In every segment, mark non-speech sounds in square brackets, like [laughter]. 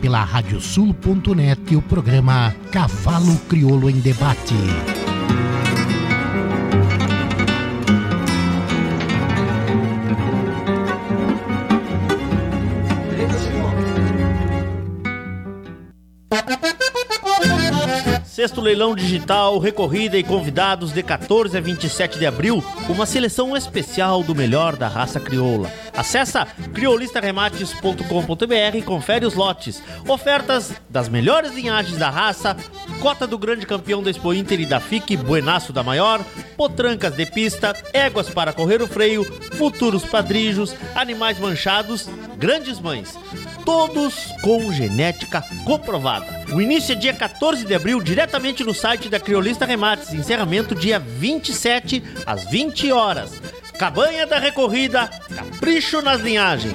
Pela radiosul.net o programa Cavalo Crioulo em Debate. Sexto leilão digital, recorrida e convidados de 14 a 27 de abril, uma seleção especial do melhor da raça crioula. Acesse criolistaremates.com.br e confere os lotes. Ofertas das melhores linhagens da raça, cota do grande campeão da Expo Inter e da FIC, Buenaço da Maior, potrancas de pista, éguas para correr o freio, futuros padrijos, animais manchados, grandes mães. Todos com genética comprovada. O início é dia 14 de abril, diretamente no site da Criolista Remates. Encerramento dia 27 às 20 horas. Cabanha da Recorrida, capricho nas linhagens.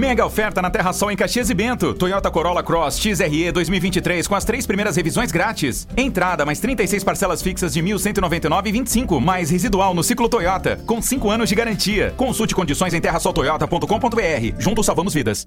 Mega oferta na Terra Sol em Caxias e Bento. Toyota Corolla Cross XRE 2023 com as três primeiras revisões grátis. Entrada mais 36 parcelas fixas de 1.199,25 mais residual no ciclo Toyota com 5 anos de garantia. Consulte condições em terrasoltoyota.com.br. Juntos salvamos vidas.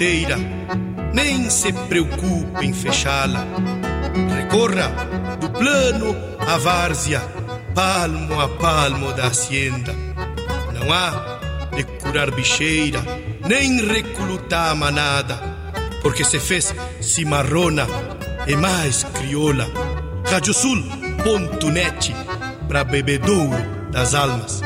Porteira, nem se preocupe em fechá-la. Recorra do plano à várzea, palmo a palmo da hacienda. Não há de curar bicheira, nem reclutar manada, porque se fez cimarrona e mais crioula. Radiosul.net para bebedouro das almas.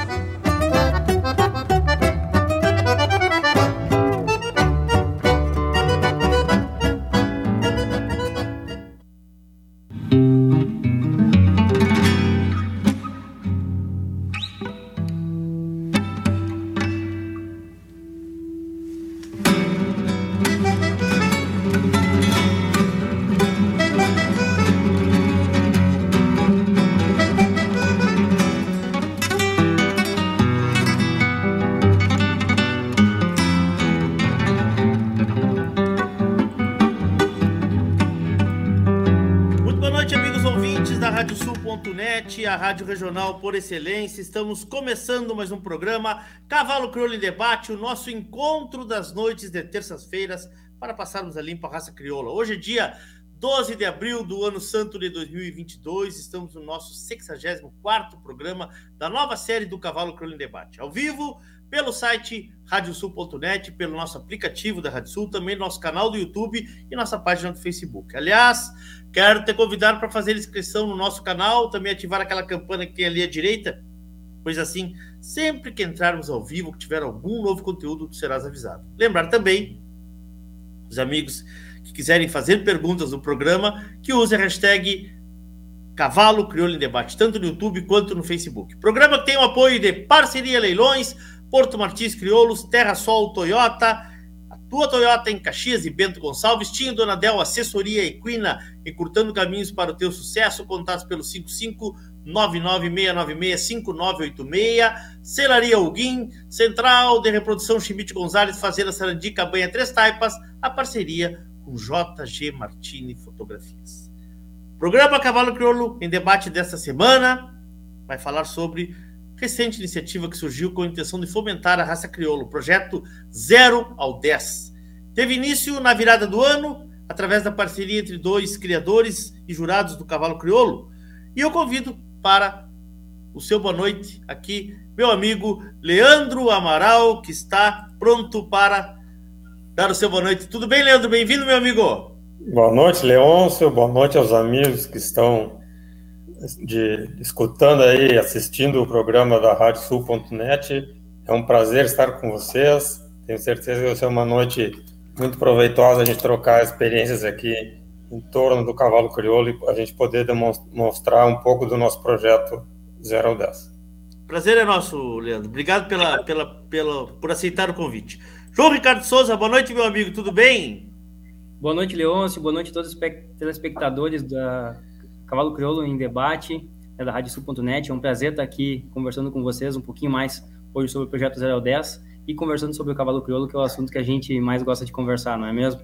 Rádio Regional por excelência. Estamos começando mais um programa Cavalo Crioulo em Debate, o nosso encontro das noites de terças-feiras para passarmos a limpa raça crioula. Hoje é dia 12 de abril do ano santo de 2022. Estamos no nosso 64º programa da nova série do Cavalo Crioulo em Debate. Ao vivo, pelo site radiosul.net, pelo nosso aplicativo da Rádio Sul, também nosso canal do YouTube e nossa página do Facebook. Aliás, quero te convidar para fazer inscrição no nosso canal, também ativar aquela campana que tem ali à direita, pois assim, sempre que entrarmos ao vivo, que tiver algum novo conteúdo, tu serás avisado. Lembrar também, os amigos que quiserem fazer perguntas no programa, que use a hashtag Cavalo Crioulo em Debate, tanto no YouTube quanto no Facebook. Programa que tem o apoio de Parceria Leilões, Porto Martins Crioulos, Terra Sol Toyota, a tua Toyota em Caxias e Bento Gonçalves, tinha Dona Del Assessoria Equina, encurtando caminhos para o teu sucesso, contatos pelo 55 996965986, Celaria Alguim, Central de Reprodução Chimite Gonzalez, Fazenda Sarandi, Cabanha Três Taipas, a parceria com JG Martini Fotografias. Programa Cavalo Crioulo em debate desta semana vai falar sobre recente iniciativa que surgiu com a intenção de fomentar a raça crioula, o projeto 0 ao 10. Teve início na virada do ano, através da parceria entre dois criadores e jurados do cavalo crioulo, e eu convido para o seu boa noite aqui, meu amigo Leandro Amaral, que está pronto para dar o seu boa noite. Tudo bem, Leandro? Bem-vindo, meu amigo. Boa noite, Leôncio. Boa noite aos amigos que estão de escutando aí, assistindo o programa da RádioSul.net. É um prazer estar com vocês. Tenho certeza que vai ser uma noite muito proveitosa a gente trocar experiências aqui em torno do cavalo crioulo e a gente poder demonstrar um pouco do nosso projeto 0 ao 10. Prazer é nosso, Leandro. Obrigado pela, pela, pela, por aceitar o convite. João Ricardo Souza, boa noite, meu amigo, tudo bem? Boa noite, Leôncio. Boa noite a todos os telespectadores da Cavalo Crioulo em Debate, é da RádioSul.net. É um prazer estar aqui conversando com vocês um pouquinho mais hoje sobre o projeto 0 ao 10 e conversando sobre o Cavalo Crioulo, que é o assunto que a gente mais gosta de conversar, não é mesmo?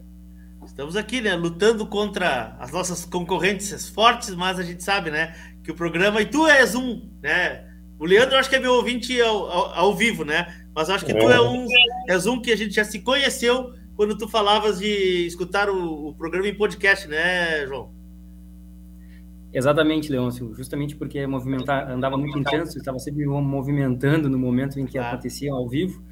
Estamos aqui, né, lutando contra as nossas concorrentes fortes, mas a gente sabe, né, que o programa, e tu és um, né, o Leandro acho que é meu ouvinte ao, ao, ao vivo, né, mas acho que tu é um, és um que a gente já se conheceu quando tu falavas de escutar o, o programa em podcast, né, João? Exatamente, Leôncio, justamente porque movimentar, andava muito intenso, estava sempre movimentando no momento em que ah. acontecia ao vivo,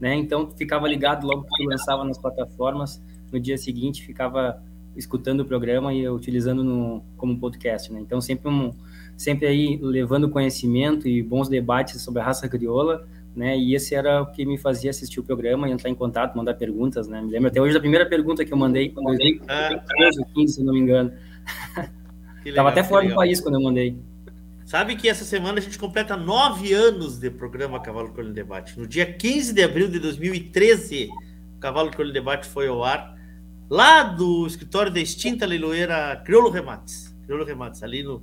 né? Então ficava ligado logo que lançava nas plataformas, no dia seguinte ficava escutando o programa e utilizando no, como podcast, né? Então sempre um, sempre aí levando conhecimento e bons debates sobre a raça crioula, né? E esse era o que me fazia assistir o programa entrar em contato, mandar perguntas, né? Me lembro até hoje da primeira pergunta que eu mandei, em 2013 ou 15, se não me engano. [laughs] Legal, Tava até fora do país quando eu mandei. Sabe que essa semana a gente completa nove anos de programa Cavalo Colho Debate. No dia 15 de abril de 2013, o Cavalo Colho Debate foi ao ar lá do escritório da extinta leiloeira Criolo Remates. Criolo Remates, ali no,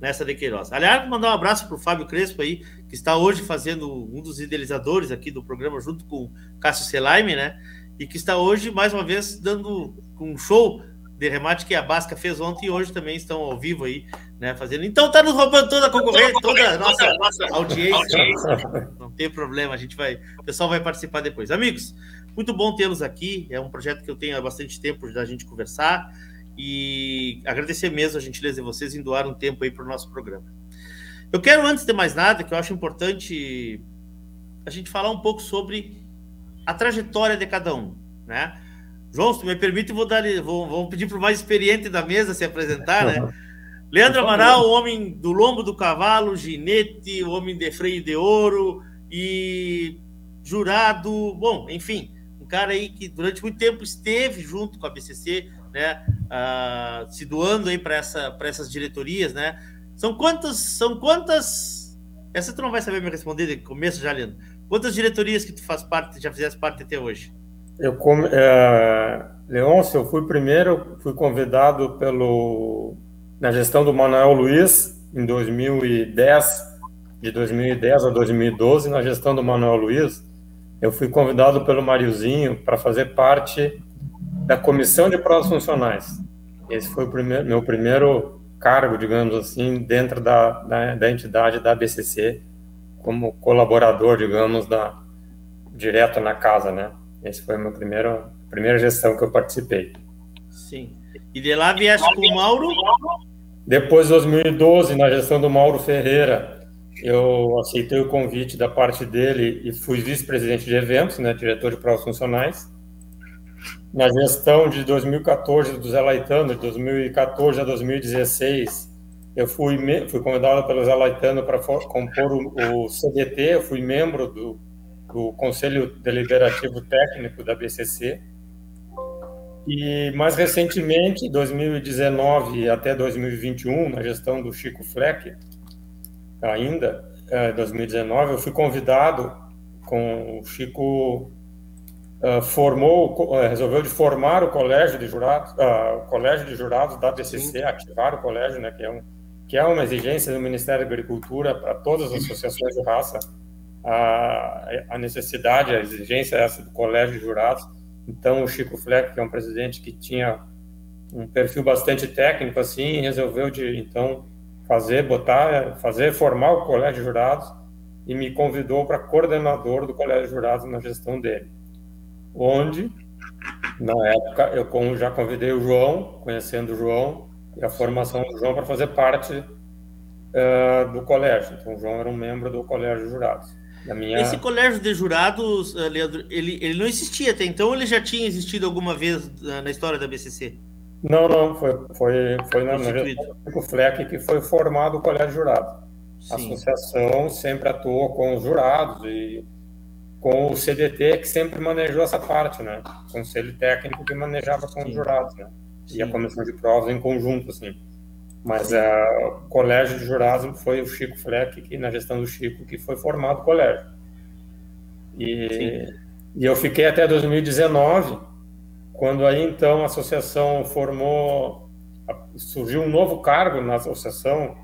nessa de Queiroz. Aliás, mandar um abraço para o Fábio Crespo aí, que está hoje fazendo um dos idealizadores aqui do programa, junto com o Cássio Selaime, né? E que está hoje, mais uma vez, dando um show de remate que a Basca fez ontem e hoje também estão ao vivo aí, né, fazendo. Então tá nos roubando toda a concorrência, toda a nossa, nossa audiência. Não tem problema, a gente vai, o pessoal vai participar depois. Amigos, Muito bom tê-los aqui. É um projeto que eu tenho há bastante tempo da gente conversar e agradecer mesmo a gentileza de vocês em doar um tempo aí para o nosso programa. Eu quero, antes de mais nada, que eu acho importante a gente falar um pouco sobre a trajetória de cada um, né? João, se tu me permite, vou, dar, vou, vou pedir para o mais experiente da mesa se apresentar, né? [laughs] Leandro Amaral, homem do lombo do cavalo, ginete, homem de freio de ouro e jurado, bom, enfim, um cara aí que durante muito tempo esteve junto com a BCC, né, uh, se doando aí para essa, essas diretorias, né? São quantas, são quantas, essa tu não vai saber me responder de começo já, Leandro. Quantas diretorias que tu faz parte, já fizeste parte até hoje? Eu, é, Leôncio, eu fui primeiro, fui convidado pelo na gestão do Manuel Luiz, em 2010, de 2010 a 2012, na gestão do Manuel Luiz, eu fui convidado pelo Mariozinho para fazer parte da comissão de provas funcionais. Esse foi o primeiro, meu primeiro cargo, digamos assim, dentro da, da, da entidade da BCC, como colaborador, digamos, da direto na casa, né? Esse foi a minha primeira, primeira gestão que eu participei. Sim. E de lá vieste com o Mauro? Depois, de 2012, na gestão do Mauro Ferreira, eu aceitei o convite da parte dele e fui vice-presidente de eventos, né, diretor de provas funcionais. Na gestão de 2014 do Zé Laitano, de 2014 a 2016, eu fui, fui convidado pelo Zé Laitano para compor o, o, CDT, eu fui membro do, do Conselho Deliberativo Técnico da BCC e mais recentemente, 2019 até 2021, na gestão do Chico Fleck, ainda, é, 2019, eu fui convidado com o Chico uh, formou, uh, resolveu de formar o colégio de jurados, uh, o colégio de jurados da BCC, Sim. ativar o colégio, né, que é um que é uma exigência do Ministério da Agricultura para todas as associações de raça, a, a necessidade, a exigência essa do colégio de jurados então, o Chico Fleck, que é um presidente que tinha um perfil bastante técnico, assim, resolveu de, então, fazer, botar, fazer, formar o colégio de jurados e me convidou para coordenador do colégio de jurados na gestão dele. Onde, na época, eu já convidei o João, conhecendo o João, e a formação do João para fazer parte uh, do colégio. Então, o João era um membro do colégio de jurados. Minha... Esse colégio de jurados, eh, Leandro, ele, ele não existia até então ele já tinha existido alguma vez eh, na história da BCC? Não, não, foi, foi, foi na FLEC que foi formado o colégio de jurados. A associação sempre atuou com os jurados e com o CDT que sempre manejou essa parte, né? O conselho técnico que manejava com Sim. os jurados, né? Sim. E a comissão de provas em conjunto, assim. Mas uh, o colégio de jurados foi o Chico Fleck, que na gestão do Chico, que foi formado o colégio. E, e eu fiquei até 2019, quando aí então a associação formou, surgiu um novo cargo na associação,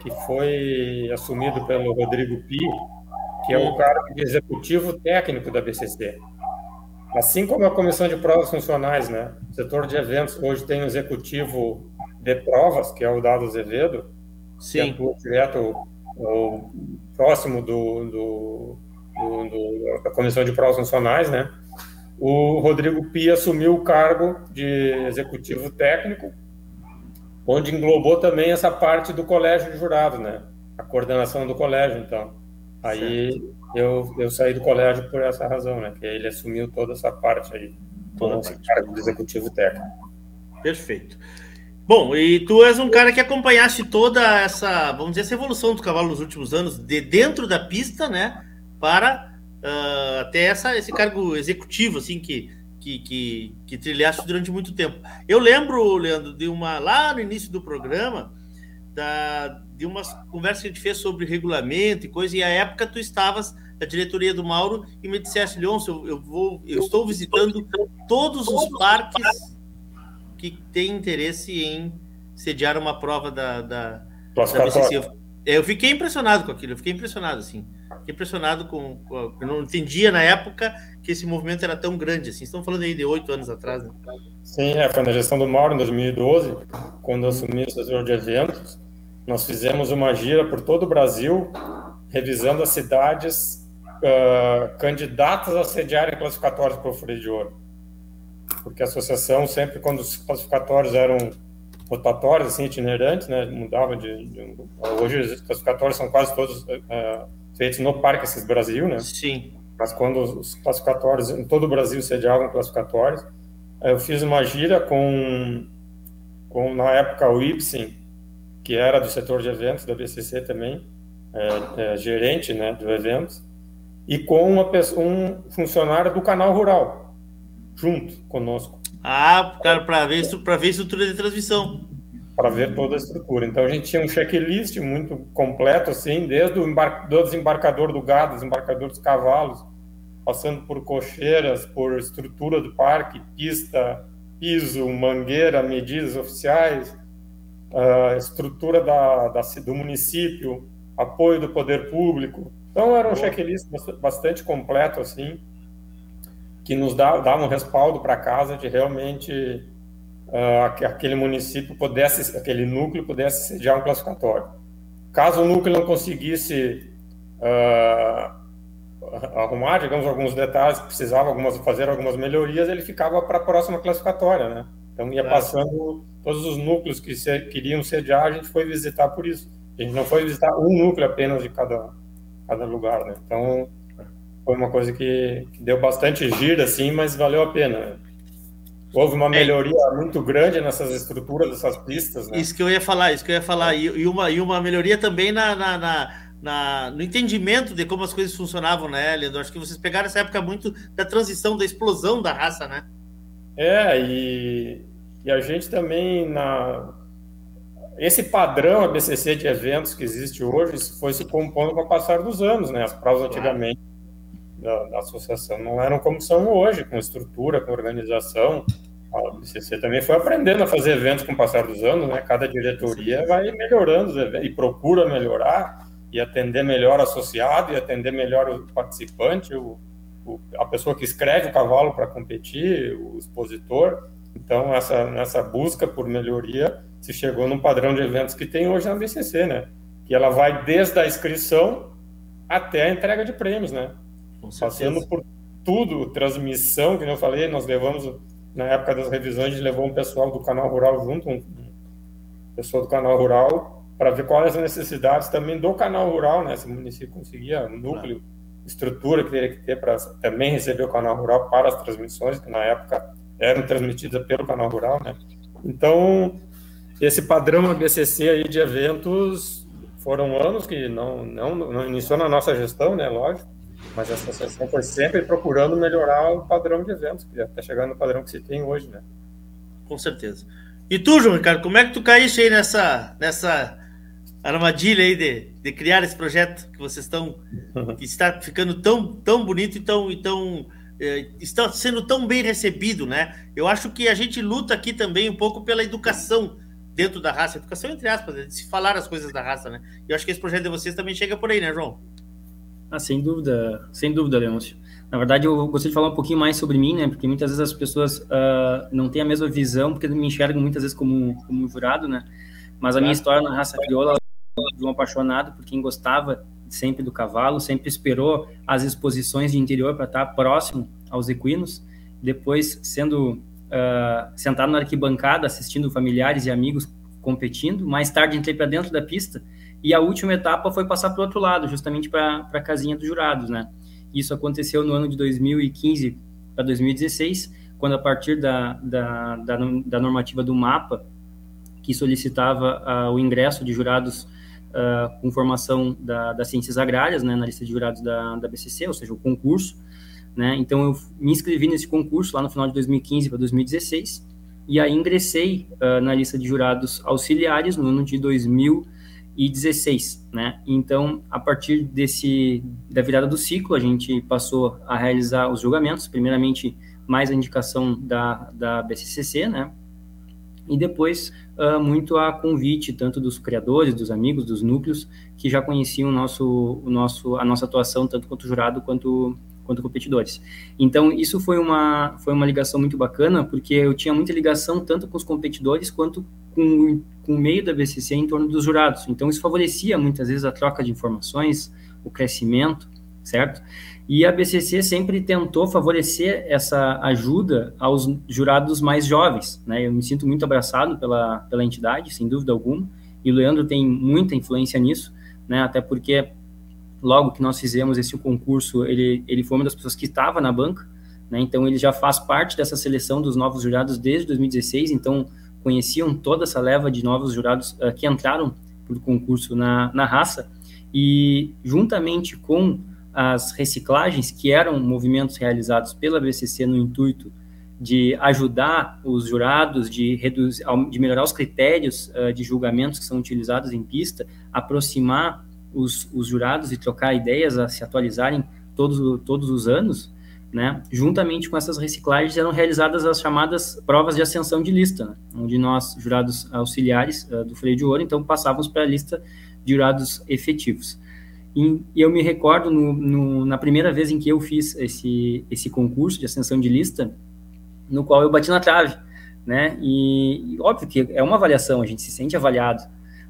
que foi assumido pelo Rodrigo Pi, que é o cargo de executivo técnico da BCC. Assim como a comissão de provas funcionais, né? O setor de eventos hoje tem um executivo de provas, que é o Dado Azevedo, Sim. que atua direto ou, próximo do, do, do, do, da Comissão de Provas Nacionais, né? O Rodrigo Pia assumiu o cargo de executivo técnico, onde englobou também essa parte do colégio de jurados, né? A coordenação do colégio, então. Aí eu, eu saí do colégio por essa razão, né? Que ele assumiu toda essa parte aí, todo esse cargo de executivo técnico. Perfeito. Bom, e tu és um cara que acompanhaste toda essa, vamos dizer, essa evolução do cavalo nos últimos anos, de dentro da pista, né, para uh, até essa, esse cargo executivo, assim, que, que, que, que trilhaste durante muito tempo. Eu lembro, Leandro, de uma, lá no início do programa, da, de umas conversas que a gente fez sobre regulamento e coisa, e à época tu estavas na diretoria do Mauro e me disseste, Leôncio, eu, eu, vou, eu estou visitando todos os parques que tem interesse em sediar uma prova da, da, da BCC. Eu, eu, fiquei impressionado com aquilo, eu fiquei impressionado, assim. Fiquei impressionado com, com, Eu não entendia na época que esse movimento era tão grande, assim. Estamos falando aí de oito anos atrás, né? Sim, é, foi na gestão do Mauro, em 2012, quando assumi o setor de eventos. Nós fizemos uma gira por todo o Brasil, revisando as cidades uh, candidatos a sediarem classificatórios para o Freio de Ouro. Porque a associação, sempre quando os classificatórios eram rotatórios, assim, itinerantes, né, mudava de, de Hoje os classificatórios são quase todos uh, feitos no Parque Assis Brasil, né? Sim. Mas quando os classificatórios, em todo o Brasil sediavam classificatórios, eu fiz uma gira com, com na época, o Ibsen, que era do setor de eventos da BCC também, é, é, gerente né, do evento, e com uma pessoa, um funcionário do canal rural, junto conosco. Ah, cara, para ver, ver a estrutura de transmissão. Para ver toda a estrutura. Então a gente tinha um checklist muito completo, assim, desde o embar do desembarcador do gado, desembarcador dos cavalos, passando por cocheiras, por estrutura do parque, pista, piso, mangueira, medidas oficiais, uh, estrutura da, da, do município, apoio do poder público. Então era um checklist bastante completo assim, que nos dava, dava um respaldo para casa de realmente uh, aquele município pudesse, aquele núcleo pudesse sediar um classificatório. Caso o núcleo não conseguisse uh, arrumar, digamos, alguns detalhes, precisava algumas, fazer algumas melhorias, ele ficava para a próxima classificatória, né? Então ia passando todos os núcleos que se, queriam sediar, a gente foi visitar por isso. A gente não foi visitar um núcleo apenas de cada, cada lugar, né? Então foi uma coisa que, que deu bastante gira, assim, mas valeu a pena. Houve uma é. melhoria é. muito grande nessas estruturas dessas pistas. Né? Isso que eu ia falar, isso que eu ia falar. E, e uma, e uma melhoria também na, na, na na, no entendimento de como as coisas funcionavam, né, Leandro? Acho que vocês pegaram essa época muito da transição, da explosão da raça, né? É, e, e a gente também, na, esse padrão ABCC de eventos que existe hoje foi se compondo com o passar dos anos, né? As provas antigamente da, da, associação não eram como são hoje, com estrutura, com organização. A ABCC também foi aprendendo a fazer eventos com o passar dos anos, né? Cada diretoria vai melhorando e procura melhorar e atender melhor o associado e atender melhor o participante, o, o a pessoa que escreve o cavalo para competir, o expositor. Então, essa, nessa busca por melhoria, se chegou num padrão de eventos que tem hoje na BCC, né? Que ela vai desde a inscrição até a entrega de prêmios, né? Passando por tudo, transmissão, que eu falei, nós levamos, na época das revisões, a gente levou um pessoal do canal rural junto, um, um pessoa do canal rural, para ver quais as necessidades também do canal rural, né? Se o município conseguia um núcleo, estrutura que teria que ter para também receber o canal rural para as transmissões, que na época eram transmitidas pelo canal rural, né? Então, esse padrão ABCC aí de eventos foram anos que não, não, não iniciou na nossa gestão, né? Lógico, mas a associação foi sempre procurando melhorar o padrão de eventos, que até chegar no padrão que se tem hoje, né? Com certeza. E tu, João Ricardo, como é que tu caíste aí nessa, nessa armadilha aí de, de criar esse projeto que vocês estão [laughs] que está ficando tão tão bonito e tão, e tão é, está sendo tão bem recebido, né? Eu acho que a gente luta aqui também um pouco pela educação dentro da raça, educação entre aspas, de se falar as coisas da raça, né? Eu acho que esse projeto de vocês também chega por aí, né, João? Ah, sem dúvida, sem dúvida, Leôncio. Na verdade, eu gostaria de falar um pouquinho mais sobre mim, né? Porque muitas vezes as pessoas uh, não têm a mesma visão, porque me enxergam muitas vezes como, como jurado, né? Mas a minha história na raça crioula de um apaixonado por quem gostava sempre do cavalo, sempre esperou as exposições de interior para estar próximo aos equinos, depois sendo uh, sentado na arquibancada assistindo familiares e amigos competindo, mais tarde entrei para dentro da pista e a última etapa foi passar para o outro lado, justamente para a casinha dos jurados, né? Isso aconteceu no ano de 2015 para 2016, quando a partir da, da, da, da normativa do mapa, que solicitava uh, o ingresso de jurados uh, com formação da, das ciências agrárias, né, na lista de jurados da, da BCC, ou seja, o concurso. Né, então, eu me inscrevi nesse concurso lá no final de 2015 para 2016, e aí ingressei uh, na lista de jurados auxiliares no ano de 2016, né? Então, a partir desse da virada do ciclo, a gente passou a realizar os julgamentos, primeiramente mais a indicação da, da BCCC, né? E depois uh, muito a convite tanto dos criadores, dos amigos, dos núcleos que já conheciam o nosso, o nosso, a nossa atuação tanto quanto jurado quanto quanto competidores. Então isso foi uma foi uma ligação muito bacana porque eu tinha muita ligação tanto com os competidores quanto com, com o meio da BCC em torno dos jurados. Então isso favorecia muitas vezes a troca de informações, o crescimento certo? E a BCC sempre tentou favorecer essa ajuda aos jurados mais jovens, né? Eu me sinto muito abraçado pela, pela entidade, sem dúvida alguma, e o Leandro tem muita influência nisso, né? Até porque logo que nós fizemos esse concurso, ele, ele foi uma das pessoas que estava na banca, né? Então ele já faz parte dessa seleção dos novos jurados desde 2016, então conheciam toda essa leva de novos jurados uh, que entraram para o concurso na, na raça, e juntamente com as reciclagens, que eram movimentos realizados pela BCC no intuito de ajudar os jurados, de, reduzir, de melhorar os critérios uh, de julgamentos que são utilizados em pista, aproximar os, os, jurados e trocar ideias, a se atualizarem todos, todos os anos, né? juntamente com essas reciclagens eram realizadas as chamadas provas de ascensão de lista, né? onde nós, jurados auxiliares uh, do freio de ouro, então passávamos para a lista de jurados efetivos. E, eu me recordo no, no, na primeira vez em que eu fiz esse, esse concurso de ascensão de lista, no qual eu bati na trave, né? E, e, óbvio que é uma avaliação, a gente se sente avaliado,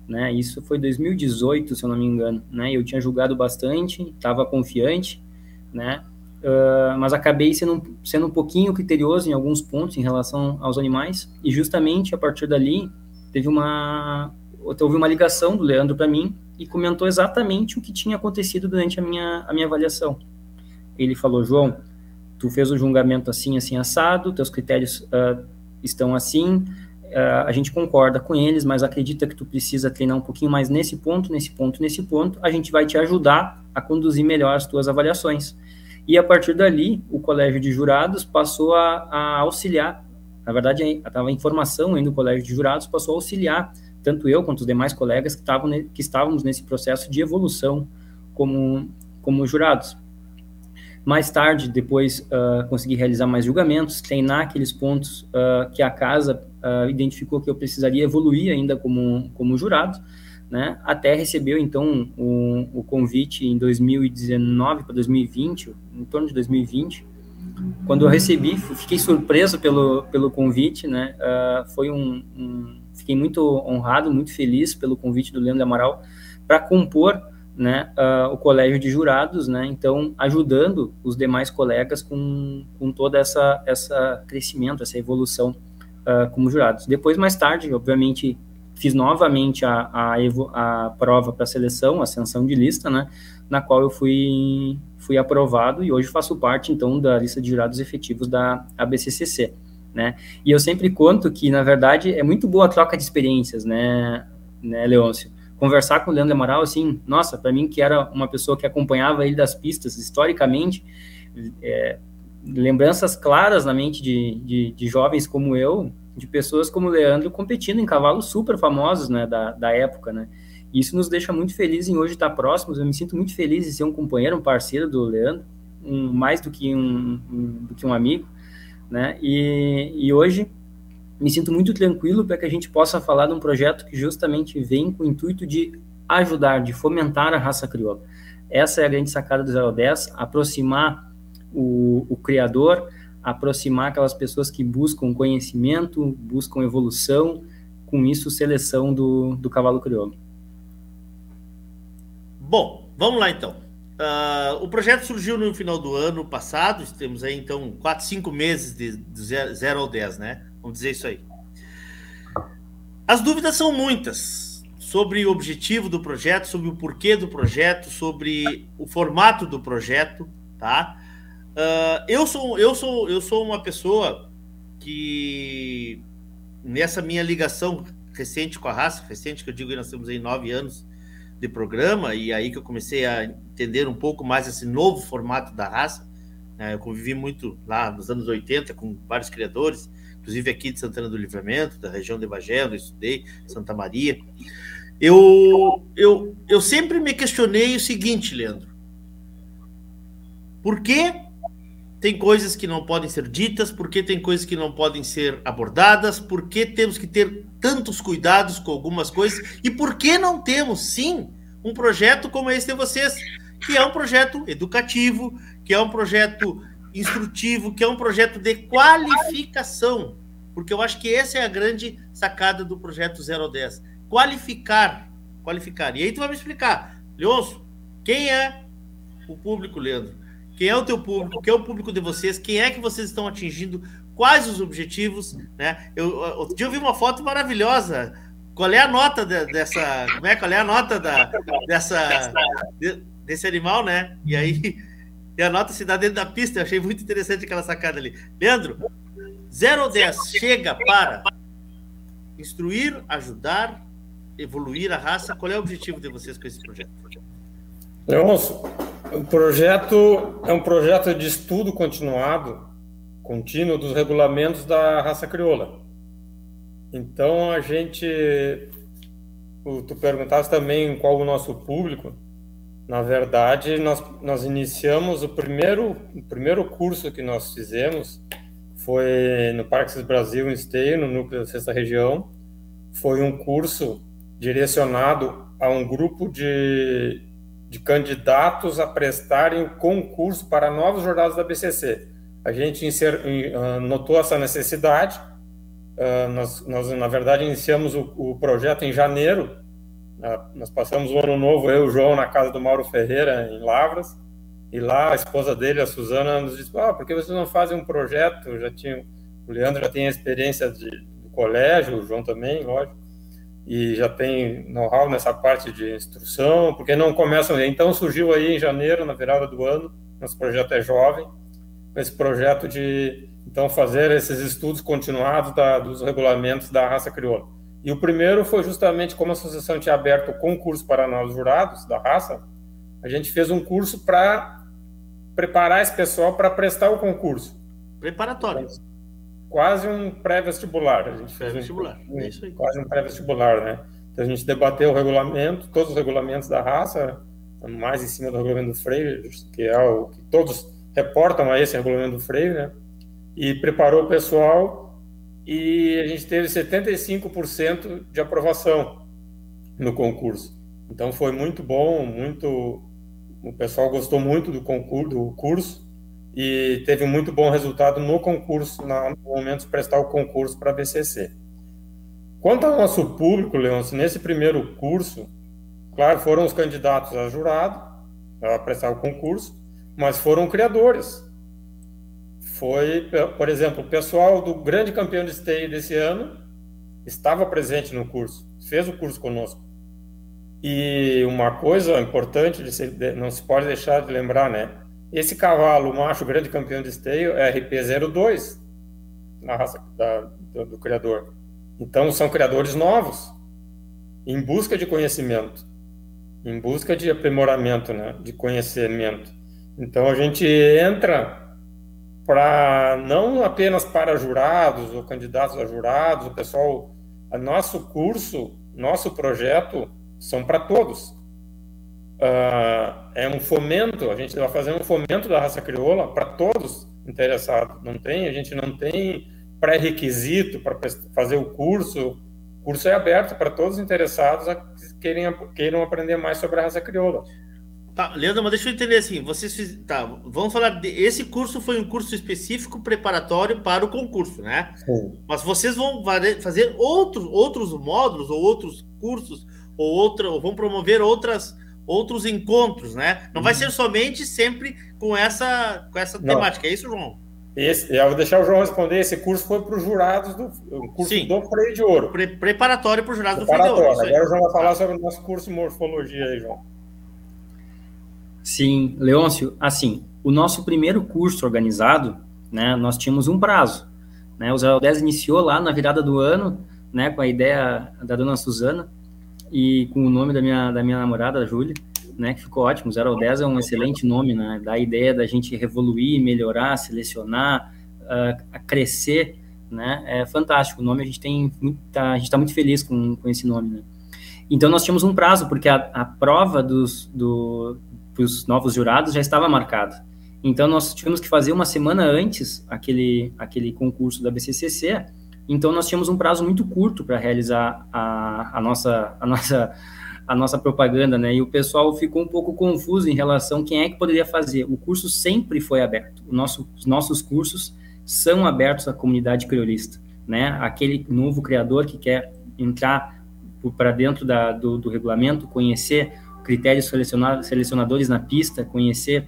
né? Isso foi 2018, se eu não me engano, né? Eu tinha julgado bastante, estava confiante, né? Uh, mas acabei sendo, sendo um pouquinho criterioso em alguns pontos em relação aos animais e justamente a partir dali teve uma houve uma ligação do Leandro para mim e comentou exatamente o que tinha acontecido durante a minha, a minha avaliação. Ele falou, João, tu fez o julgamento assim, assim, assado, teus critérios uh, estão assim, a gente concorda com eles, mas acredita que tu precisa treinar um pouquinho mais nesse ponto, nesse ponto, nesse ponto, a gente vai te ajudar a conduzir melhor as tuas avaliações. E a partir dali, o colégio de jurados passou a, a auxiliar, na verdade, estava em formação ainda o colégio de jurados, passou a auxiliar tanto eu quanto os demais colegas que, estavam, que estávamos nesse processo de evolução como, como jurados. Mais tarde, depois, uh, consegui realizar mais julgamentos, treinar aqueles pontos uh, que a casa uh, identificou que eu precisaria evoluir ainda como, como jurado, né, até recebeu, então, o, o convite em 2019 para 2020, em torno de 2020, quando eu recebi, fiquei surpreso pelo, pelo convite, né, foi um, um fiquei muito honrado, muito feliz pelo convite do Leandro Amaral para compor né, uh, o colégio de jurados, né, então ajudando os demais colegas com, com toda essa essa crescimento, essa evolução uh, como jurados. Depois, mais tarde, obviamente, fiz novamente a, a, a prova para seleção, ascensão de lista, né, na qual eu fui fui aprovado e hoje faço parte então da lista de jurados efetivos da ABCCC né? E eu sempre conto que, na verdade, é muito boa a troca de experiências, né, né Leôncio? Conversar com o Leandro Amaral, assim, nossa, para mim que era uma pessoa que acompanhava ele das pistas historicamente, é, lembranças claras na mente de, de, de, jovens como eu, de pessoas como o Leandro competindo em cavalos super famosos, né, da, da época, né? Isso nos deixa muito felizes em hoje estar próximos. Eu me sinto muito feliz de ser um companheiro, um parceiro do Leandro, um, mais do que um, um, do que um amigo né? E, e hoje me sinto muito tranquilo para que a gente possa falar de um projeto que justamente vem com o intuito de ajudar, de fomentar a raça crioula. Essa é a grande sacada do 010, aproximar o, o criador, aproximar aquelas pessoas que buscam conhecimento, buscam evolução, com isso seleção do, do cavalo crioulo. Bom, vamos lá então. Uh, o projeto surgiu no final do ano passado, temos aí então 4, 5 meses de, de 0 ao 10, né? Vamos dizer isso aí. As dúvidas são muitas sobre o objetivo do projeto, sobre o porquê do projeto, sobre o formato do projeto, tá? Uh, eu, sou, eu, sou, eu sou uma pessoa que, nessa minha ligação recente com a raça, recente que eu digo que nós temos aí nove anos de programa, e aí que eu comecei a entender um pouco mais esse novo formato da raça. Né? Eu convivi muito lá nos anos 80 com vários criadores, inclusive aqui de Santana do Livramento, da região de Bagé, eu estudei, Santa Maria. Eu, eu, eu sempre me questionei o seguinte, Leandro. Por que tem coisas que não podem ser ditas, por que tem coisas que não podem ser abordadas, por que temos que ter tantos cuidados com algumas coisas e por que não temos, sim, um projeto como esse de vocês, que é um projeto educativo, que é um projeto instrutivo, que é um projeto de qualificação, porque eu acho que essa é a grande sacada do projeto 010, qualificar, qualificar. E aí tu vai me explicar, Leonço, quem é o público, Leandro. Quem é o teu público? Quem é o público de vocês? Quem é que vocês estão atingindo? Quais os objetivos? Né? Eu, outro dia eu vi uma foto maravilhosa. Qual é a nota de, dessa. Como é? Qual é a nota da, dessa, de, desse animal, né? E aí e a nota se dá dentro da pista. Eu achei muito interessante aquela sacada ali. Leandro, 0 ou 10 chega para instruir, ajudar, evoluir a raça. Qual é o objetivo de vocês com esse projeto? Leôncio, o projeto é um projeto de estudo continuado, contínuo dos regulamentos da raça crioula. Então a gente, tu perguntaste também qual o nosso público. Na verdade, nós, nós iniciamos o primeiro, o primeiro curso que nós fizemos foi no Parques Brasil em Esteio, no núcleo da sexta região. Foi um curso direcionado a um grupo de, de candidatos a prestarem o concurso para novos jornadas da BCC. A gente inser, uh, notou essa necessidade. Uh, nós, nós, na verdade, iniciamos o, o projeto em janeiro. Nós passamos o ano novo, eu e o João, na casa do Mauro Ferreira, em Lavras. E lá a esposa dele, a Suzana, nos disse: ah, por que vocês não fazem um projeto? Já tinha, o Leandro já tem a experiência de, do colégio, o João também, lógico e já tem know-how nessa parte de instrução, porque não começam. Então surgiu aí em janeiro, na virada do ano, nosso projeto é jovem, esse projeto de então fazer esses estudos continuados da, dos regulamentos da raça crioula. E o primeiro foi justamente como a associação tinha aberto o concurso para novos jurados da raça, a gente fez um curso para preparar esse pessoal para prestar o concurso. Preparatório quase um pré-vestibular. A gente pré-vestibular, um, é isso aí. Quase um pré-vestibular, né? Então a gente debateu o regulamento, todos os regulamentos da raça, mais em cima do regulamento do freio, que é o que todos reportam a esse regulamento do freio, né? E preparou o pessoal e a gente teve 75% de aprovação no concurso. Então foi muito bom, muito o pessoal gostou muito do concurso, do curso e teve muito bom resultado no concurso, no momento de prestar o concurso para a BCC. Quanto ao nosso público, Leôncio, nesse primeiro curso, claro, foram os candidatos a jurado, a prestar o concurso, mas foram criadores. Foi, por exemplo, o pessoal do grande campeão de esteio desse ano estava presente no curso, fez o curso conosco. E uma coisa importante, não se pode deixar de lembrar, né? Esse cavalo macho grande campeão de esteio é RP02, na raça da, do, do criador. Então são criadores novos, em busca de conhecimento, em busca de aprimoramento, né, de conhecimento. Então a gente entra para não apenas para jurados ou candidatos a jurados, o pessoal, nosso curso, nosso projeto são para todos uh, é um fomento, a gente vai fazer um fomento da raça crioula para todos interessados. Não tem, a gente não tem pré-requisito para fazer o curso. O curso é aberto para todos os interessados a querem, queiram aprender mais sobre a raça crioula. Tá, Leandro, mas deixa eu entender assim, vocês fiz... tá, vamos falar de... esse curso foi um curso específico preparatório para o concurso, né? Sim. Mas vocês vão fazer outros outros módulos ou outros cursos ou outra, ou vão promover outras outros encontros, né? Não vai uhum. ser somente sempre com essa, com essa temática, é isso, João? Esse, eu vou deixar o João responder. Esse curso foi para os jurados do curso Sim. do Freio de Ouro. Pre preparatório para os jurados do Freio de Ouro. Agora o João vai falar sobre o nosso curso de morfologia aí, João. Sim, Leôncio, assim, o nosso primeiro curso organizado, né, nós tínhamos um prazo. Né, o 010 iniciou lá na virada do ano, né, com a ideia da dona Suzana, e com o nome da minha, da minha namorada, a Júlia, né, que ficou ótimo. 0 ao 10 é um excelente nome, né, da ideia da gente revoluir, melhorar, selecionar, uh, crescer, né, é fantástico. O nome a gente tem muita, a gente está muito feliz com, com esse nome, né. Então nós tínhamos um prazo, porque a, a prova dos, do, dos novos jurados já estava marcada. Então nós tivemos que fazer uma semana antes aquele, aquele concurso da BCCC, então nós tínhamos um prazo muito curto para realizar a, a, nossa, a, nossa, a nossa propaganda, né? E o pessoal ficou um pouco confuso em relação a quem é que poderia fazer. O curso sempre foi aberto. Nosso, os nossos cursos são abertos à comunidade criolista, né? Aquele novo criador que quer entrar para dentro da, do, do regulamento, conhecer critérios selecionadores na pista, conhecer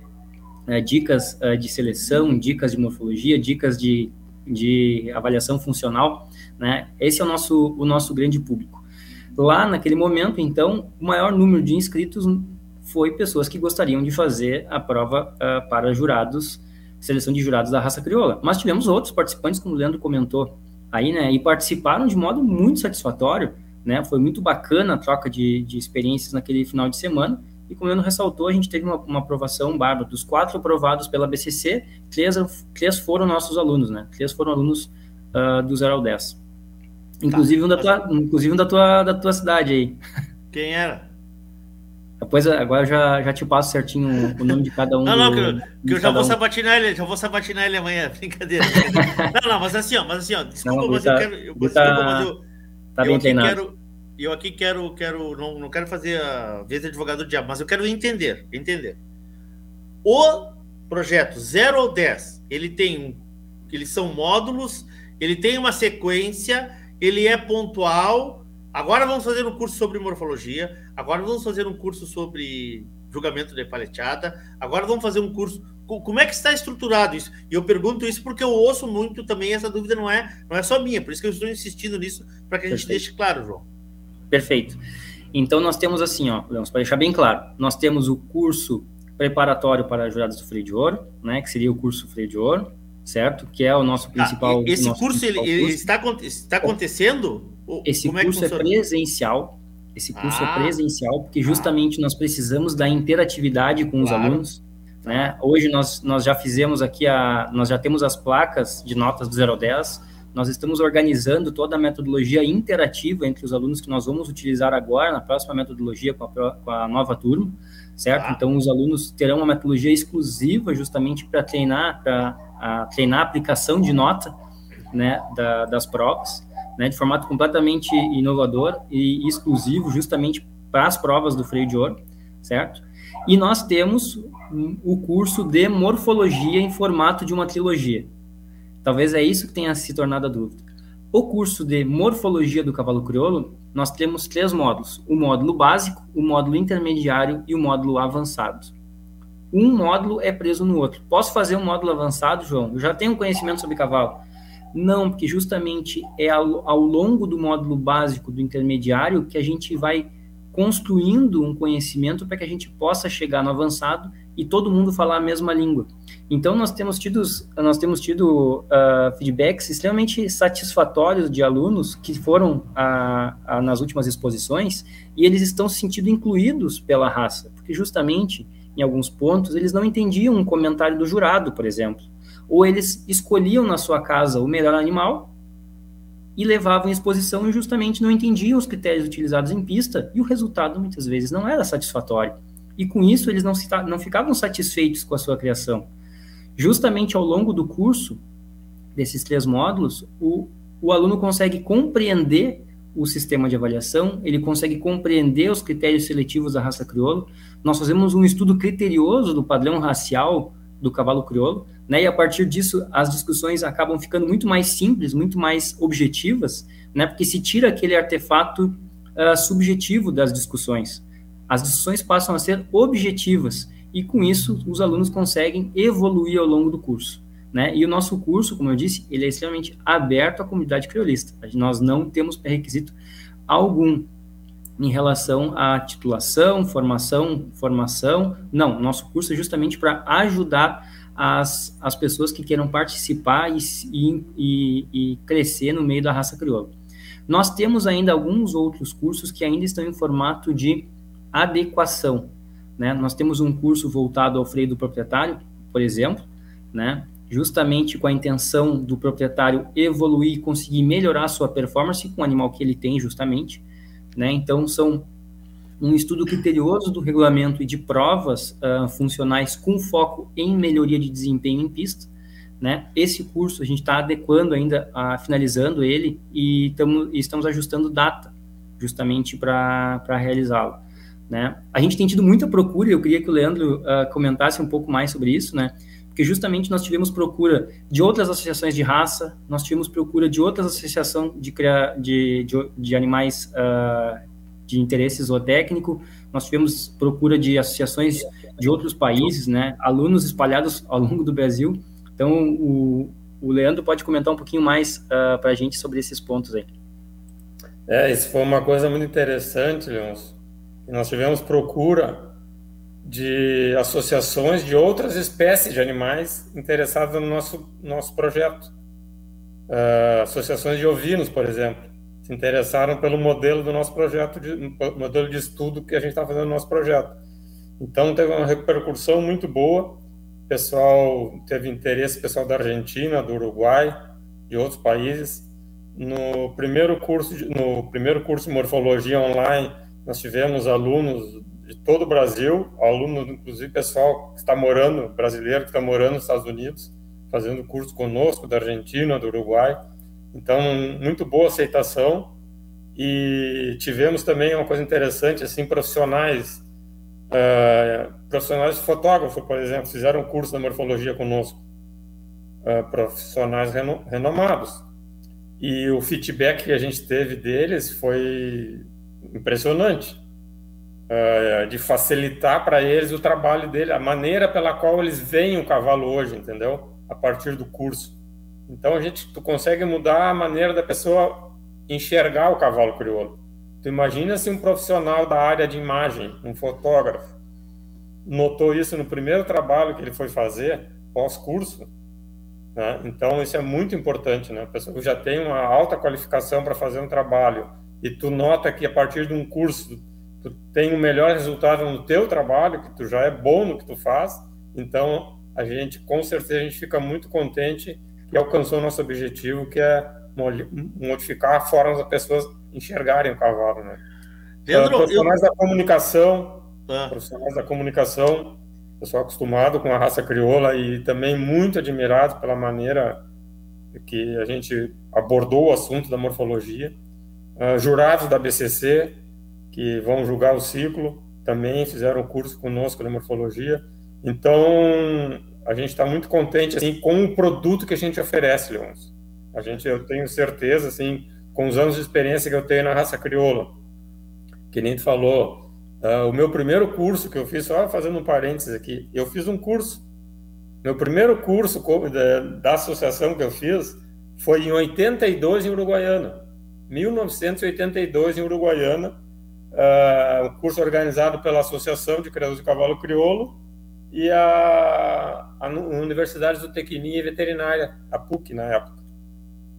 uh, dicas uh, de seleção, dicas de morfologia, dicas de, de avaliação funcional, né? Esse é o nosso, o nosso grande público. Lá, naquele momento, então, o maior número de inscritos foi pessoas que gostariam de fazer a prova uh, para jurados, seleção de jurados da raça crioula. Mas tivemos outros participantes, como o Leandro comentou aí, né, e participaram de modo muito satisfatório, né, foi muito bacana a troca de, de experiências naquele final de semana, e como o Leandro ressaltou, a gente teve uma, uma aprovação bárbara. Dos quatro aprovados pela BCC, três, três foram nossos alunos, né, três foram alunos uh, do 0 ao 10. Inclusive, tá, um da tua, inclusive um da tua, da tua cidade aí. Quem era? Depois, agora eu já, já te passo certinho o nome de cada um. Não, não, do, que, eu, que eu já vou um. sabatinar ele, já vou sabatinar ele amanhã, [laughs] brincadeira. brincadeira. não, não, mas assim, ó, mas assim, ó, desculpa, não, mas tá, eu quero. Eu, desculpa, tá, mas eu, tá bem eu treinado. Quero, eu aqui quero, quero não, não quero fazer a vez de advogado do diabo, mas eu quero entender, entender. O projeto 0 ou 10, ele tem um, eles são módulos, ele tem uma sequência, ele é pontual, Agora vamos fazer um curso sobre morfologia. Agora vamos fazer um curso sobre julgamento de paleteada. Agora vamos fazer um curso. Como é que está estruturado isso? E eu pergunto isso porque eu ouço muito também. Essa dúvida não é, não é só minha, por isso que eu estou insistindo nisso para que a gente Perfeito. deixe claro, João. Perfeito. Então nós temos assim, ó, para deixar bem claro, nós temos o curso preparatório para jurados do freio de ouro, né, que seria o curso freio de ouro, certo? Que é o nosso principal. Ah, esse nosso curso, principal ele, curso. está, está acontecendo? Esse Como curso é, é, presencial. Esse curso Ah. é presencial porque justamente nós precisamos da interatividade com os Claro. alunos. Né? Hoje nós, nós já fizemos aqui a, nós já temos as placas de notas do 0 ao 10. Nós estamos organizando toda a metodologia interativa entre os alunos que nós vamos utilizar agora na próxima metodologia com a, com a nova turma, certo? Tá. Então os alunos terão uma metodologia exclusiva justamente para treinar, para a, treinar a aplicação de nota, né, da- das provas né, de formato completamente inovador e exclusivo justamente para as provas do freio de ouro, certo? E nós temos um- o curso de morfologia em formato de uma trilogia. Talvez é isso que tenha se tornado a dúvida. O curso de morfologia do cavalo crioulo, nós temos três módulos: o módulo básico, o módulo intermediário e o módulo avançado. Um módulo é preso no outro. Posso fazer um módulo avançado, João? Eu já tenho conhecimento sobre cavalo. Não, porque justamente é ao, ao longo do módulo básico do intermediário que a gente vai construindo um conhecimento para que a gente possa chegar no avançado e todo mundo falar a mesma língua. Então nós temos tido nós temos tido ah, feedbacks extremamente satisfatórios de alunos que foram ah, ah, nas últimas exposições e eles estão se sentindo incluídos pela raça, porque justamente em alguns pontos eles não entendiam um comentário do jurado, por exemplo ou eles escolhiam na sua casa o melhor animal e levavam exposição e justamente não entendiam os critérios utilizados em pista e o resultado muitas vezes não era satisfatório. E com isso eles não, se, não ficavam satisfeitos com a sua criação. Justamente ao longo do curso, desses três módulos, o, o aluno consegue compreender o sistema de avaliação, ele consegue compreender os critérios seletivos da raça crioulo. Nós fazemos um estudo criterioso do padrão racial do cavalo crioulo, né? E a partir disso, as discussões acabam ficando muito mais simples, muito mais objetivas, né? Porque se tira aquele artefato uh, subjetivo das discussões. As discussões passam a ser objetivas e com isso os alunos conseguem evoluir ao longo do curso. Né? E o nosso curso, como eu disse, ele é extremamente aberto à comunidade criolista. Nós não temos pré-requisito algum em relação à titulação, formação, formação. Não, nosso curso é justamente para ajudar as, as pessoas que queiram participar e, e, e, crescer no meio da raça crioula. Nós temos ainda alguns outros cursos que ainda estão em formato de adequação. Né? Nós temos um curso voltado ao freio do proprietário, por exemplo, né? justamente com a intenção do proprietário evoluir e conseguir melhorar sua performance com o animal que ele tem, justamente. Né? Então, são um estudo criterioso do regulamento e de provas uh, funcionais com foco em melhoria de desempenho em pista. Né? Esse curso a gente está adequando ainda, uh, finalizando ele e, tamo, estamos ajustando data justamente para realizá-lo. Né? A gente tem tido muita procura, eu queria que o Leandro uh, comentasse um pouco mais sobre isso, né? porque justamente nós tivemos procura de outras associações de raça, nós tivemos procura de outras associações de, de, de, de animais uh, de interesse zootécnico, nós tivemos procura de associações de outros países, né, alunos espalhados ao longo do Brasil. Então, o, o Leandro pode comentar um pouquinho mais uh, ah, para a gente sobre esses pontos aí. É, isso foi uma coisa muito interessante, Leôncio. Nós tivemos procura de associações de outras espécies de animais interessadas no nosso, nosso projeto. Uh, associações de ovinos, por exemplo, se interessaram pelo modelo do nosso projeto, de, modelo de estudo que a gente está fazendo no nosso projeto. Então, teve uma repercussão muito boa. Pessoal teve interesse, pessoal da Argentina, do Uruguai, de outros países. No primeiro curso, de, no primeiro curso de morfologia online, nós tivemos alunos de todo o Brasil, alunos, inclusive pessoal que está morando, brasileiro que está morando nos Estados Unidos, fazendo curso conosco da Argentina, do Uruguai. Então, muito boa aceitação. E tivemos também uma coisa interessante, assim, profissionais, uh, profissionais fotógrafos, por exemplo, fizeram um curso de morfologia conosco, uh, profissionais reno renomados. E o feedback que a gente teve deles foi impressionante uh, de facilitar para eles o trabalho dele, a maneira pela qual eles veem o cavalo hoje, entendeu? A partir do curso. Então a gente tu consegue mudar a maneira da pessoa enxergar o cavalo crioulo. Tu imagina se um profissional da área de imagem, um fotógrafo, notou isso no primeiro trabalho que ele foi fazer pós-curso, né? Então isso é muito importante, né? A pessoa já tem uma alta qualificação para fazer um trabalho e tu nota que a partir de um curso tu tem um melhor resultado no teu trabalho, que tu já é bom no que tu faz, então a gente, com certeza, a gente fica muito contente que alcançou o nosso objetivo, que é modificar a forma das pessoas enxergarem o cavalo, né? Leandro, então, profissionais eu... da comunicação, ah. profissionais da comunicação, pessoal acostumado com a raça crioula e também muito admirado pela maneira que a gente abordou o assunto da morfologia. Uh, jurados da BCC, que vão julgar o ciclo, também fizeram um curso conosco de morfologia. Então, a gente está muito contente assim com o produto que a gente oferece, Leôncio. A gente, eu tenho certeza, assim, com os anos de experiência que eu tenho na raça crioula, que nem tu falou, uh, o meu primeiro curso que eu fiz, só fazendo um parênteses aqui, eu fiz um curso. Meu primeiro curso da, da associação que eu fiz foi em 82 em Uruguaiana. 1982 em Uruguaiana, uh, um curso organizado pela Associação de Criadores de Cavalo Crioulo e a, a Universidade do Tecnia e Veterinária, a PUC, na época.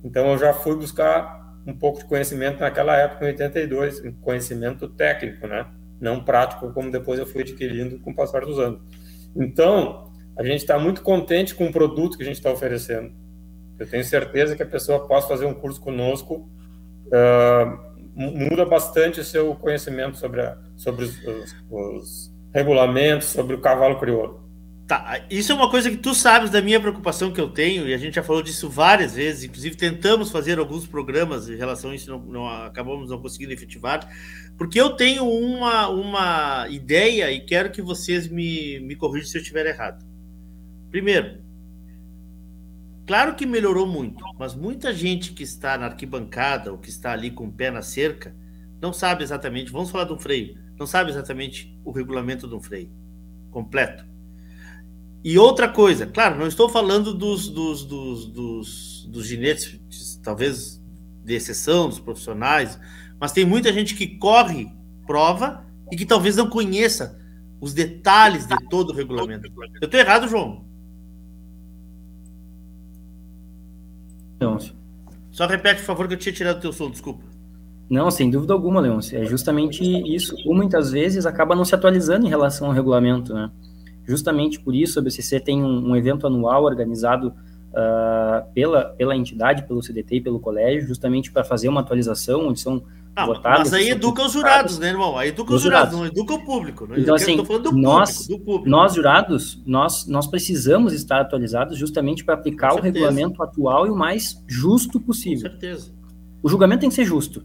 Então, eu já fui buscar um pouco de conhecimento naquela época, em 82, conhecimento técnico, né? Não prático, como depois eu fui adquirindo com o passar dos anos. Então, a gente está muito contente com o produto que a gente está oferecendo. Eu tenho certeza que a pessoa possa fazer um curso conosco uh, muda bastante o seu conhecimento sobre, a, sobre os, os, os, regulamentos, sobre o cavalo crioulo. Tá, isso é uma coisa que tu sabes da minha preocupação que eu tenho, e a gente já falou disso várias vezes, inclusive tentamos fazer alguns programas em relação a isso, não, não acabamos não conseguindo efetivar, porque eu tenho uma, uma ideia e quero que vocês me, me corrijam se eu estiver errado. Primeiro, Claro que melhorou muito, mas muita gente que está na arquibancada ou que está ali com o pé na cerca não sabe exatamente. Vamos falar do freio, não sabe exatamente o regulamento do freio completo. E outra coisa, claro, não estou falando dos, dos, dos, dos, dos ginetes, talvez de exceção, dos profissionais, mas tem muita gente que corre prova e que talvez não conheça os detalhes de todo o regulamento. Eu estou errado, João? Leôncio. Só repete, por favor, que eu tinha tirado o teu som, desculpa. Não, sem dúvida alguma, Leôncio. É justamente isso. Ou muitas vezes acaba não se atualizando em relação ao regulamento, né? Justamente por isso a BCC tem um, um evento anual organizado uh, pela, pela entidade, pelo CDT e pelo colégio, justamente para fazer uma atualização, onde são ah, votadas... Mas aí educa os jurados, né, irmão? Aí educa os, jurados, jurados, não educa o público. Então, assim, nós, público. nós, jurados, nós, nós precisamos estar atualizados justamente para aplicar o regulamento atual e o mais justo possível. Com certeza. O julgamento tem que ser justo.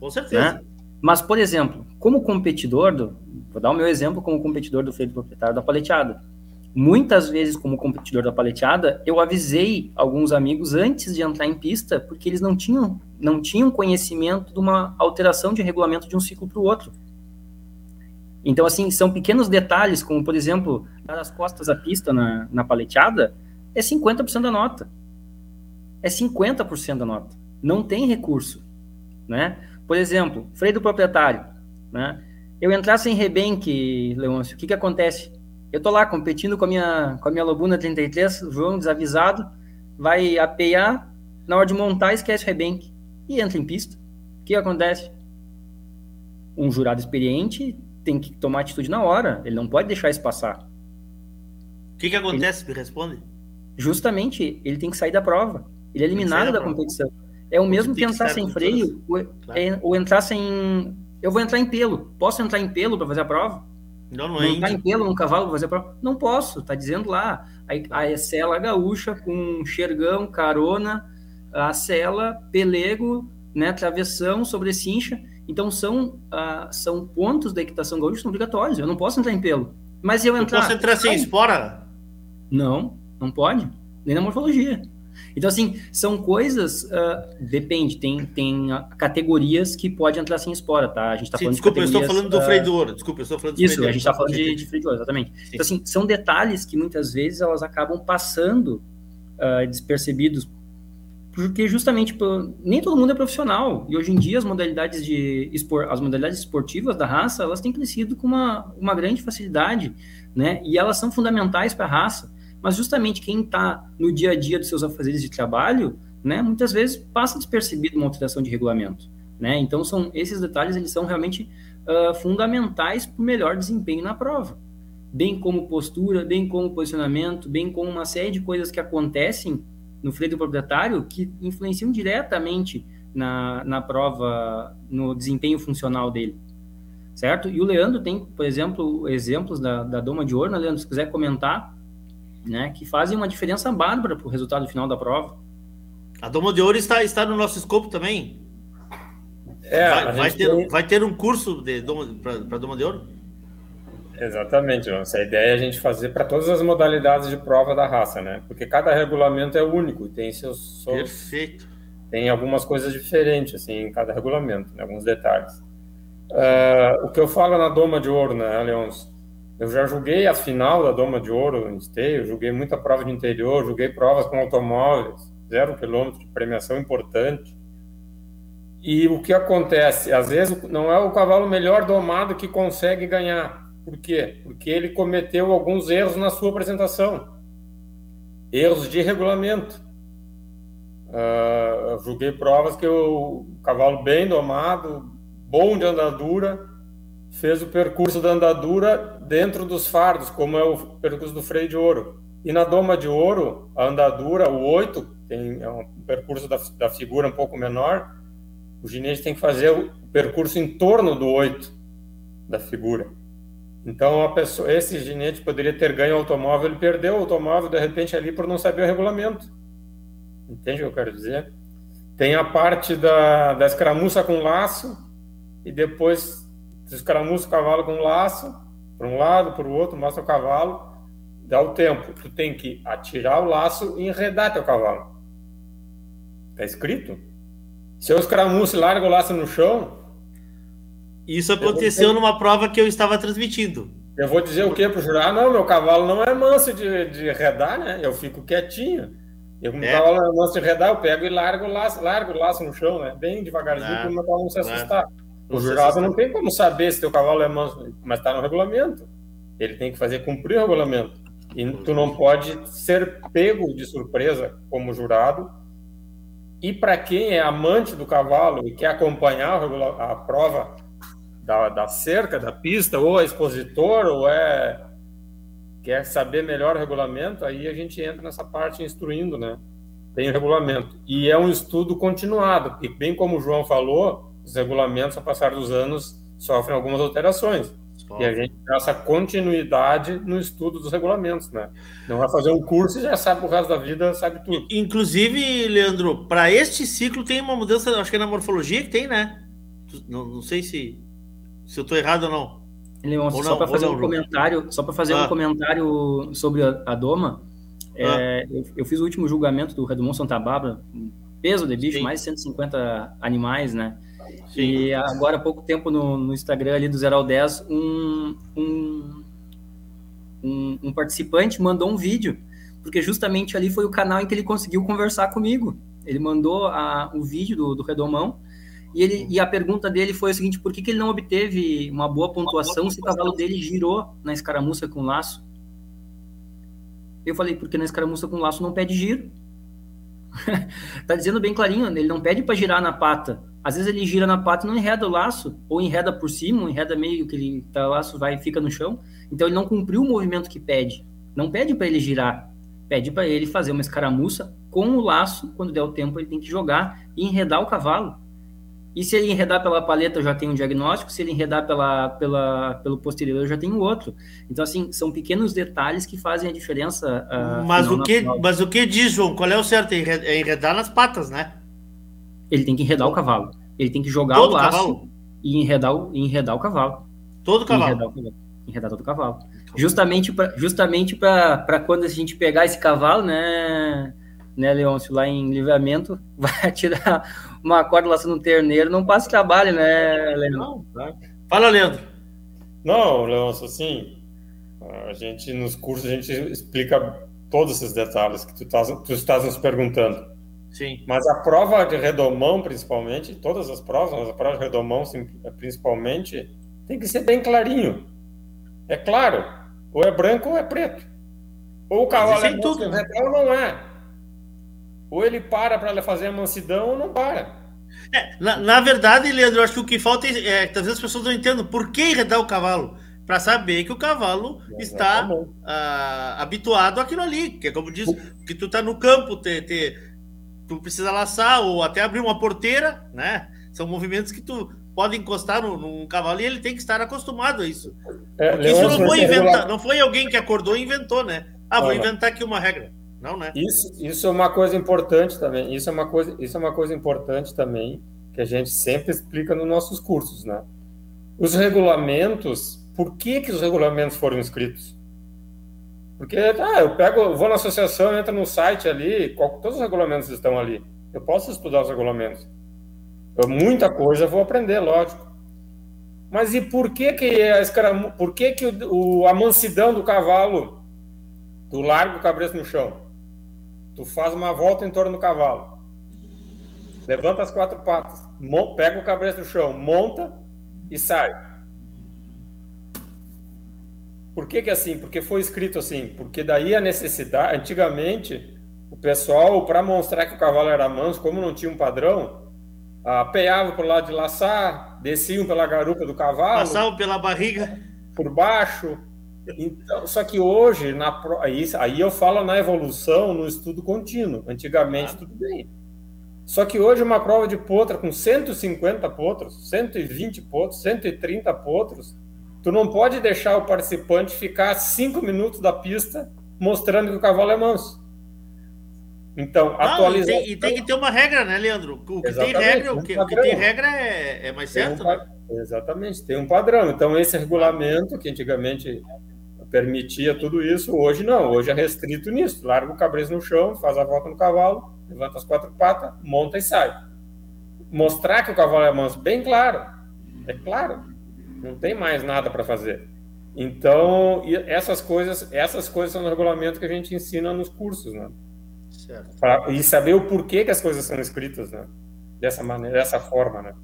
Com certeza. Né? Mas, por exemplo, como competidor, do, vou dar o meu exemplo como competidor do freio proprietário da paleteada. Muitas vezes, como competidor da paleteada, eu avisei alguns amigos antes de entrar em pista, porque eles não tinham, não tinham conhecimento de uma alteração de regulamento de um ciclo para o outro. Então, assim, são pequenos detalhes, como, por exemplo, dar as costas da pista na, na paleteada, é 50% da nota. É 50% da nota. Não tem recurso, né? Por exemplo, freio do proprietário, né? Eu entrasse em rebenque, Leôncio, o que que acontece? Eu tô lá competindo com a minha, com a minha Lobuna 33, o João desavisado, vai apear, na hora de montar esquece o rebenque e entra em pista. O que acontece? Um jurado experiente tem que tomar atitude na hora, ele não pode deixar isso passar. O que que acontece? Ele, Me responde. Justamente, ele tem que sair da prova. Ele é eliminado da competição. É o mesmo que entrar sem freio ou, claro. é, ou entrar sem... Eu vou entrar em pelo. Posso entrar em pelo para fazer a prova? Não, não é. Tá em pelo no cavalo pra fazer a prova? Não posso, tá dizendo lá. A, a cela gaúcha com xergão, carona, a cela, pelego, né, travessão, sobrecincha. Então são, uh, são pontos da equitação gaúcha que são obrigatórios. Eu não posso entrar em pelo. Mas eu entrar. Posso entrar sem espora? Não, não pode. Nem na morfologia. Então, assim, são coisas. Uh, depende, tem, tem categorias que pode entrar sem espora, tá? A gente tá Sim, falando desculpa, de eu estou falando do de ouro. Desculpa, eu estou falando do Isso, freio de a gente está falando de, de ouro, exatamente. Sim. Então, assim, são detalhes que muitas vezes elas acabam passando uh, despercebidos, porque justamente por, nem todo mundo é profissional. E hoje em dia as modalidades de espor, as modalidades esportivas da raça, elas têm crescido com uma, uma grande facilidade, né? E elas são fundamentais para a raça mas justamente quem está no dia a dia dos seus afazeres de trabalho, né, muitas vezes passa despercebido uma alteração de regulamento. Né? Então, são esses detalhes eles são realmente uh, fundamentais para o melhor desempenho na prova. Bem como postura, bem como posicionamento, bem como uma série de coisas que acontecem no freio do proprietário que influenciam diretamente na, na prova, no desempenho funcional dele. Certo? E o Leandro tem, por exemplo, exemplos da, da Doma de Ouro, né, Leandro? Se quiser comentar, né, que fazem uma diferença bárbara para o resultado final da prova. A Doma de Ouro está, está no nosso escopo também. É, vai, vai ter, tem... vai ter um curso para Doma de Ouro? Exatamente, Essa A ideia é a gente fazer para todas as modalidades de prova da raça, né? Porque cada regulamento é único e tem seus, seus... Perfeito. Tem algumas coisas diferentes, assim, em cada regulamento, né? alguns detalhes. Uh, o que eu falo na Doma de Ouro, né, Leôncio? Eu já joguei a final da Doma de Ouro em esteio, joguei muita prova de interior, joguei provas com automóveis, zero quilômetro de premiação importante. E o que acontece? Às vezes não é o cavalo melhor domado que consegue ganhar. Por quê? Porque ele cometeu alguns erros na sua apresentação. Erros de regulamento. Uh, eu joguei provas que o cavalo bem domado, bom de andadura, fez o percurso da andadura dentro dos fardos, como é o percurso do freio de ouro. E na doma de ouro, a andadura, o 8, tem é um percurso da, da figura um pouco menor, o ginete tem que fazer o percurso em torno do 8 da figura. Então, a pessoa, esse ginete poderia ter ganho o automóvel, ele perdeu o automóvel, de repente, ali por não saber o regulamento. Entende o que eu quero dizer? Tem a parte da, da escaramuça com laço, e depois escaramuça o cavalo com laço, para um lado, para o outro, mostra o cavalo, dá o tempo. Tu tem que atirar o laço e enredar teu cavalo. Tá escrito? Se eu escaramuço e largo o laço no chão. Isso aconteceu numa prova que eu estava transmitindo. Eu vou dizer o que para o jurado? Não, meu cavalo não é manso de, de redar, né? Eu fico quietinho. Eu, como é. cavalo é manso de redar, eu pego e largo o laço, largo o laço no chão, né? Bem devagarzinho, para o meu cavalo não se assustar. O jurado não tem como saber se teu cavalo é manso, mas está no regulamento. Ele tem que fazer cumprir o regulamento. E tu não pode ser pego de surpresa como jurado. E para quem é amante do cavalo e quer acompanhar a prova da, da cerca, da pista, ou é expositor, ou é quer saber melhor o regulamento, aí a gente entra nessa parte instruindo, né? Tem o regulamento. E é um estudo continuado, e bem como o João falou, os regulamentos, ao passar dos anos, sofrem algumas alterações. E a gente tem essa continuidade no estudo dos regulamentos, né? Não vai fazer um curso e já sabe o resto da vida, sabe tudo. Inclusive, Leandro, para este ciclo tem uma mudança, acho que é na morfologia que tem, né? Não, não sei se, se eu estou errado ou não. Leon, só para fazer um comentário, só para fazer ah. um comentário sobre a, a Doma, é, eu, eu, fiz o último julgamento do Redomon Santa Bárbara, peso de bicho, Sim. mais de 150 animais, né? Sim. E agora há pouco tempo no, no, Instagram ali do 0 ao 10, um, um, um, um participante mandou um vídeo, porque justamente ali foi o canal em que ele conseguiu conversar comigo. Ele mandou a, o vídeo do, do Redomão, e, ele, e a pergunta dele foi o seguinte: por que, que ele não obteve uma boa pontuação se o cavalo dele girou na escaramuça com laço? Eu falei, porque na escaramuça com laço não pede giro. [laughs] tá dizendo bem clarinho, ele não pede para girar na pata. Às vezes ele gira na pata e não enreda o laço, ou enreda por cima, ou enreda meio que ele tá, o laço vai e fica no chão. Então ele não cumpriu o movimento que pede. Não pede para ele girar, pede para ele fazer uma escaramuça com o laço, quando der o tempo ele tem que jogar e enredar o cavalo. E se ele enredar pela paleta, eu já tenho um diagnóstico. Se ele enredar pela, pela, pelo posterior, eu já tenho outro. Então, assim, são pequenos detalhes que fazem a diferença. Uh, mas, o que, mas o que diz, João? Qual é o certo? É enredar nas patas, né? Ele tem que enredar Todo. o cavalo. Ele tem que jogar todo o laço cavalo? e enredar o, e enredar o cavalo. Todo cavalo? Enredar, o cavalo. enredar todo o cavalo. Justamente para justamente quando a gente pegar esse cavalo, né, né, Leôncio, lá em livramento, [laughs] vai tirar uma corda laçando um terneiro, não passa trabalho, né, Leandro? Não, tá. Fala, Leandro. Não, Leôncio, assim, a gente, nos cursos, a gente explica todos esses detalhes que tu estás, tu estás nos perguntando. Sim. Mas a prova de redomão, principalmente, todas as provas, mas a prova de redomão, principalmente, tem que ser bem clarinho. É claro, ou é branco ou é preto. Ou o cavalo é tudo, né? ou não é. Ou ele para para fazer a mansidão ou não para. É, na, na, verdade, Leandro, eu acho que o que falta é, é talvez as pessoas não entendam por que enredar o cavalo. Para saber que o cavalo está ah, habituado àquilo ali, que é como diz, que tu tá no campo, te, te, tu precisa laçar ou até abrir uma porteira, né? São movimentos que tu pode encostar no, num cavalo e ele tem que estar acostumado a isso. É, Porque isso não foi, inventa, não foi alguém que acordou e inventou, né? Ah, vou inventar aqui uma regra. Não, né? Isso, isso é uma coisa importante também. Isso é uma coisa, isso é uma coisa importante também que a gente sempre explica nos nossos cursos, né? Os regulamentos, por que que os regulamentos foram escritos? Porque, ah, eu pego, vou na associação, entro no site ali, qual, todos os regulamentos estão ali. Eu posso estudar os regulamentos. Eu, muita coisa vou aprender, lógico. Mas e por que que a escaramu, por que que o, o, a mansidão do cavalo, do largo o cabresto no chão? Tu faz uma volta em torno do cavalo. Levanta as quatro patas. Pega o cabeça do chão, monta e sai. Por que, que é assim? Porque foi escrito assim. Porque daí a necessidade. Antigamente, o pessoal, para mostrar que o cavalo era manso, como não tinha um padrão, apeavam para o lado de laçar, desciam pela garupa do cavalo. Passavam pela barriga. Por baixo, então, só que hoje, na, aí, aí eu falo na evolução, no estudo contínuo. Antigamente, ah. tudo bem. Só que hoje, uma prova de potra com 150 potros, 120 potros, 130 potros, tu não pode deixar o participante ficar cinco minutos da pista mostrando que o cavalo é manso. Então, atualização... E tem, e tem, que ter uma regra, né, Leandro? O que Exatamente, tem regra, o que, o que tem regra é, é mais certo, um, né? Exatamente, tem um padrão. Então, esse regulamento, que antigamente permitia tudo isso. Hoje não, hoje é restrito nisso. Larga o cabresto no chão, faz a volta no cavalo, levanta as quatro patas, monta e sai. Mostrar que o cavalo é manso, bem claro. É claro. Não tem mais nada para fazer. Então, essas coisas, essas coisas são no regulamento que a gente ensina nos cursos, né? Certo. Pra, e saber o porquê que as coisas são escritas, né? Dessa maneira, dessa forma, né?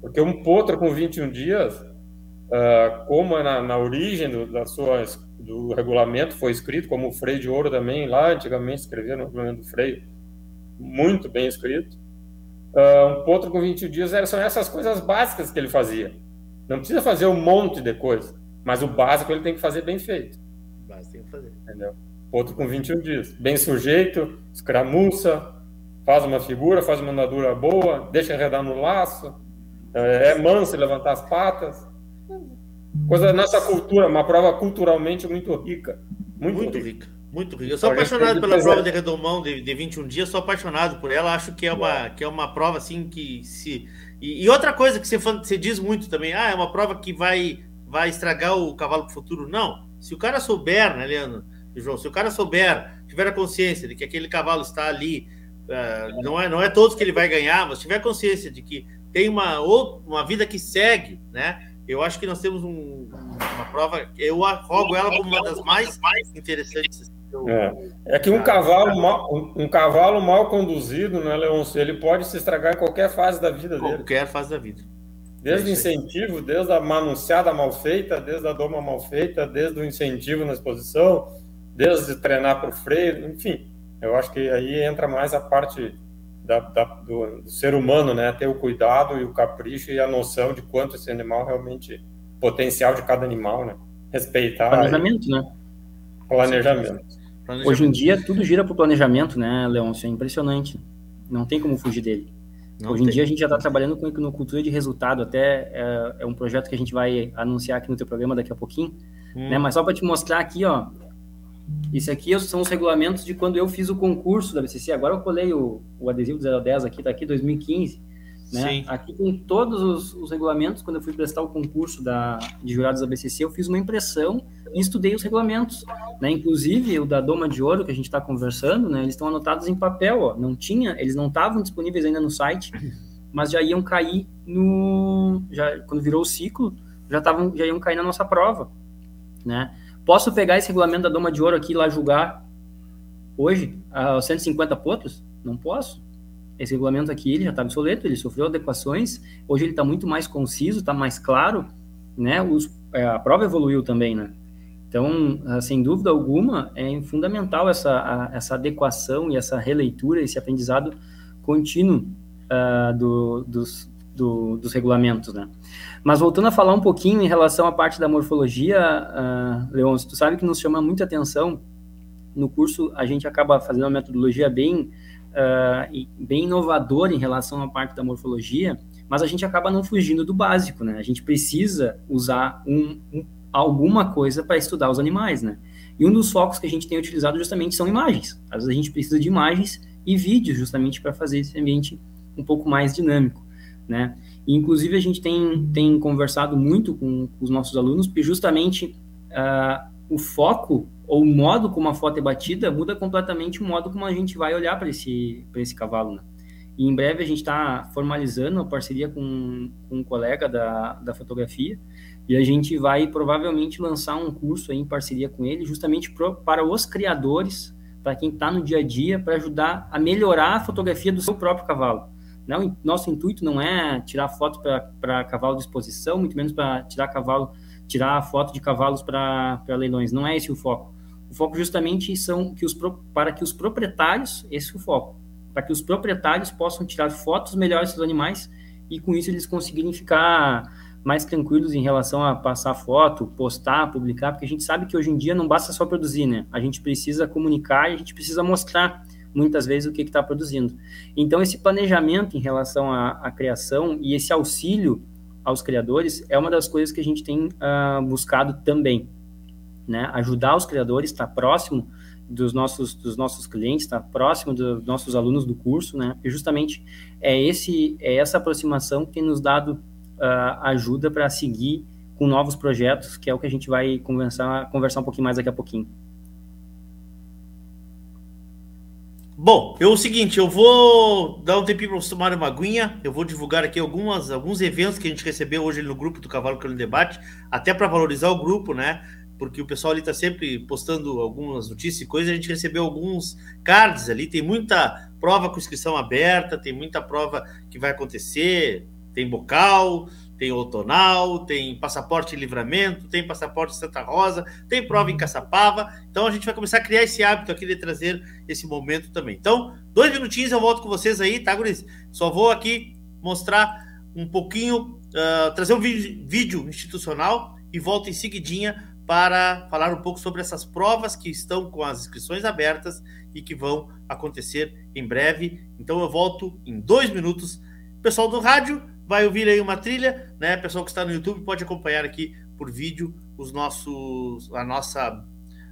Porque um potro com 21 dias, uh, como é na, na origem do, da sua, do regulamento foi escrito, como o freio de ouro também, lá antigamente escrevia no regulamento do freio, muito bem escrito. Uh, um potro com 21 dias era, são essas coisas básicas que ele fazia. Não precisa fazer um monte de coisa, mas o básico ele tem que fazer bem feito. O básico tem que fazer. Entendeu? Potro com 21 dias, bem sujeito, escramuça, faz uma figura, faz uma andadura boa, deixa enredar no laço, é manso levantar as patas, Coisa da nossa cultura, uma prova culturalmente muito rica. Muito, muito rica. rica. Muito rica. Eu sou apaixonado pela prova de redomão de, de 21 dias, sou apaixonado por ela. Acho que é uma, que é uma prova assim que se. E, e outra coisa que você, você diz muito também, ah, é uma prova que vai vai estragar o cavalo pro futuro. Não. Se o cara souber, né, Leandro? João, se o cara souber, tiver a consciência de que aquele cavalo está ali, uh, não, é, não é todos que ele vai ganhar, mas tiver consciência de que tem uma, uma vida que segue, né? Eu acho que nós temos um, uma prova, eu arrogo ela como uma das mais interessantes. É, é que um cavalo, mal, um, um, cavalo mal conduzido, né, Leôncio, ele pode se estragar em qualquer fase da vida dele. Qualquer fase da vida. Desde o incentivo, desde a manunciada mal feita, desde a doma mal feita, desde o incentivo na exposição, desde treinar para o freio, enfim. Eu acho que aí entra mais a parte da, da, do, do, ser humano, né? Ter o cuidado e o capricho e a noção de quanto esse animal realmente potencial de cada animal, né? Respeitar. Planejamento, e... né? Planejamento. Hoje em dia tudo gira para o planejamento, né, Leôncio? É impressionante. Não tem como fugir dele. Não Hoje tem. em dia a gente já está trabalhando com econocultura de resultado, até é, é, um projeto que a gente vai anunciar aqui no teu programa daqui a pouquinho, hum. né? Mas só para te mostrar aqui, ó, isso aqui são os regulamentos de quando eu fiz o concurso da BCC. Agora eu colei o, o adesivo do 010 aqui, tá aqui 2015. Né? Sim. Aqui tem todos os, os, regulamentos. Quando eu fui prestar o concurso da, de jurados da BCC, eu fiz uma impressão e estudei os regulamentos. Né? Inclusive, o da Doma de Ouro, que a gente está conversando, né? eles estão anotados em papel. Ó. Não tinha, eles não estavam disponíveis ainda no site, [clears throat] mas já iam cair no. Já, quando virou o ciclo, já, tavam, já iam cair na nossa prova. Né? Posso pegar esse regulamento da Doma de Ouro aqui e lá julgar hoje, a 150 potros? Não posso esse regulamento aqui ele já está obsoleto, ele sofreu adequações, hoje ele está muito mais conciso, está mais claro, né? Os, é, a prova evoluiu também, né? Então, ah, sem dúvida alguma, é fundamental essa, a, essa adequação e essa releitura, esse aprendizado contínuo uh, do, dos, do, dos regulamentos, né? Mas voltando a falar um pouquinho em relação à parte da morfologia, uh, Leôncio, tu sabe que nos chama muita atenção, no curso a gente acaba fazendo uma metodologia bem uh, bem inovador em relação à parte da morfologia, mas a gente acaba não fugindo do básico, né? A gente precisa usar um, um, alguma coisa para estudar os animais, né? E um dos focos que a gente tem utilizado justamente são imagens. Às vezes a gente precisa de imagens e vídeos justamente para fazer esse ambiente um pouco mais dinâmico, né? E, inclusive a gente tem, tem conversado muito com, com os nossos alunos, porque justamente uh, o foco ou o modo como a foto é batida muda completamente o modo como a gente vai olhar para esse, esse cavalo. Né? E em breve a gente está formalizando a parceria com, com um colega da, da fotografia e a gente vai provavelmente lançar um curso em parceria com ele, justamente pro, para os criadores, para quem está no dia a dia, para ajudar a melhorar a fotografia do seu próprio cavalo. Não, nosso intuito não é tirar foto para cavalo de exposição, muito menos para tirar cavalo, tirar foto de cavalos para leilões. Não é esse o foco. O foco justamente são que os, para que os proprietários, esse é o foco, para que os proprietários possam tirar fotos melhores dos animais e com isso eles conseguirem ficar mais tranquilos em relação a passar foto, postar, publicar, porque a gente sabe que hoje em dia não basta só produzir, né? A gente precisa comunicar e a gente precisa mostrar muitas vezes o que está produzindo. Então, esse planejamento em relação à, à, criação e esse auxílio aos criadores é uma das coisas que a gente tem uh, buscado também né? Ajudar os criadores, estar tá próximo dos nossos, dos nossos clientes, estar tá próximo dos nossos alunos do curso, né? E justamente é, esse, é essa aproximação que tem nos dado uh, ajuda para seguir com novos projetos, que é o que a gente vai conversar, conversar um pouquinho mais daqui a pouquinho. Bom, é o seguinte, eu vou dar um tempinho para você tomar uma aguinha, eu vou divulgar aqui algumas, alguns eventos que a gente recebeu hoje no grupo do Cavalo Crioulo Debate, até para valorizar o grupo, né? Porque o pessoal ali está sempre postando algumas notícias e coisas, a gente recebeu alguns cards ali, tem muita prova com inscrição aberta, tem muita prova que vai acontecer, tem bocal, tem outonal, tem passaporte em livramento, tem passaporte Santa Rosa, tem prova em Caçapava, então a gente vai começar a criar esse hábito aqui de trazer esse momento também. Então, dois minutinhos eu volto com vocês aí, tá, Guris? Só vou aqui mostrar um pouquinho, uh, trazer um vídeo institucional e volto em seguidinha para falar um pouco sobre essas provas que estão com as inscrições abertas e que vão acontecer em breve. Então eu volto em dois minutos. Pessoal do rádio vai ouvir aí uma trilha, né? Pessoal que está no YouTube pode acompanhar aqui por vídeo os nossos a nossa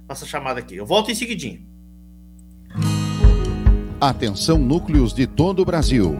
nossa chamada aqui. Eu volto em seguidinho. Atenção núcleos de todo o Brasil.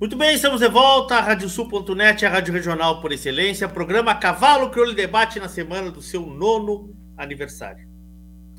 Muito bem, estamos de volta. A Radiosul.net, a rádio regional por excelência. Programa Cavalo Crioulo Debate na semana do seu nono aniversário.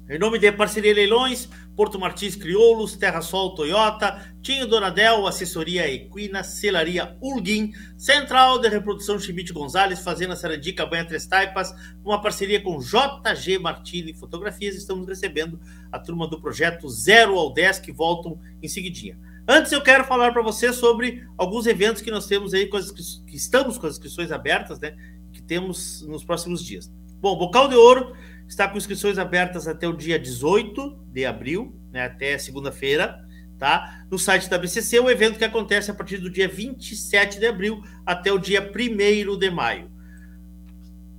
Em nome de Parceria Leilões, Porto Martins Crioulos, Terra Sol Toyota, Tinho Donadel, Assessoria Equina, Celaria Ulguin, Central de Reprodução Chimite Gonzalez, Fazenda Sarandica, Banha Três Taipas, uma parceria com JG Martini Fotografias. Estamos recebendo a turma do projeto 0 ao 10 que voltam em seguidinha. Antes eu quero falar para você sobre alguns eventos que nós temos aí, coisas que, que, estamos com as inscrições abertas, né? Que temos nos próximos dias. Bom, Bocal de Ouro está com inscrições abertas até o dia 18 de abril, né? Até segunda-feira, tá? No site da BCC, o evento que acontece a partir do dia 27 de abril até o dia 1 de maio.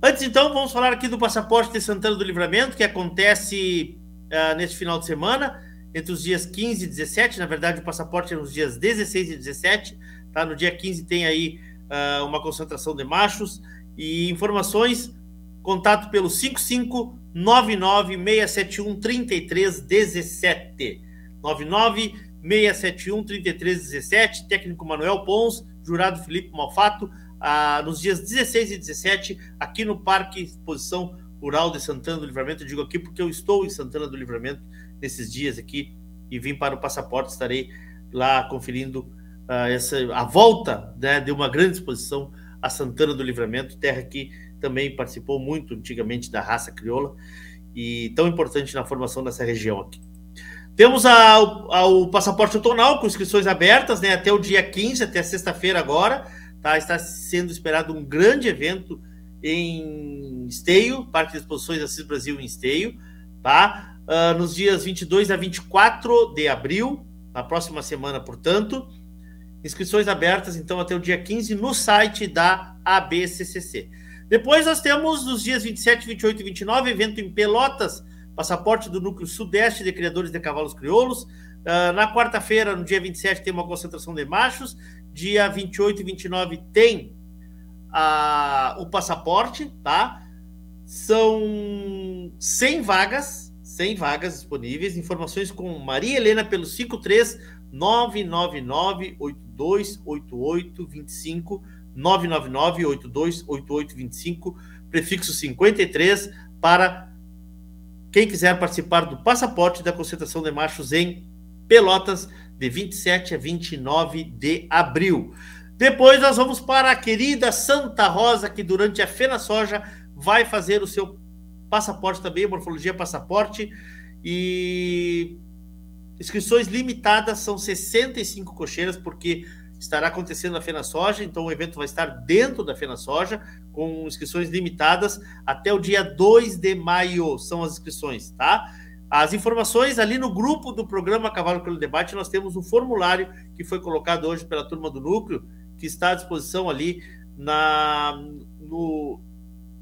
Antes, então, vamos falar aqui do passaporte de Santana do Livramento, que acontece uh, neste final de semana entre os dias 15 e 17. Na verdade, o passaporte é nos dias 16 e 17. Tá? No dia 15 tem aí uh, uma concentração de machos. E informações, contato pelo 5599-671-3317. 99-671-3317. Técnico Manuel Pons, jurado Felipe Malfato, uh, nos dias 16 e 17, aqui no Parque Exposição Rural de Santana do Livramento. Eu digo aqui porque eu estou em Santana do Livramento nesses dias aqui e vim para o passaporte. Estarei lá conferindo uh, essa, a volta né, de uma grande exposição a Santana do Livramento, terra que também participou muito antigamente da raça crioula e tão importante na formação dessa região aqui. Temos a, a, o passaporte outonal com inscrições abertas né, até o dia 15, até sexta-feira agora. Tá, está sendo esperado um grande evento em Esteio, Parque de Exposições Assis Brasil em Esteio. Tá? Uh, nos dias 22 a 24 de abril, na próxima semana, portanto. Inscrições abertas, então, até o dia 15 no site da ABCCC. Depois nós temos nos dias 27, 28 e 29, evento em Pelotas, passaporte do Núcleo Sudeste de Criadores de Cavalos Crioulos. Uh, na quarta-feira, no dia 27, tem uma concentração de machos. Dia 28 e 29 tem uh, o passaporte, tá? São 100 vagas, 100 vagas disponíveis. Informações com Maria Helena pelo 53 999 828825 999 828825 prefixo 53 para quem quiser participar do passaporte da concentração de machos em Pelotas de 27 a 29 de abril. Depois nós vamos para a querida Santa Rosa que durante a Fena Soja vai fazer o seu passaporte também, morfologia passaporte. E inscrições limitadas são 65 cocheiras, porque estará acontecendo a Fena Soja, então o evento vai estar dentro da Fena Soja, com inscrições limitadas até o dia 2 de maio, são as inscrições, tá? As informações ali no grupo do programa Cavalo pelo Debate, nós temos um formulário que foi colocado hoje pela turma do Núcleo, que está à disposição ali na, no,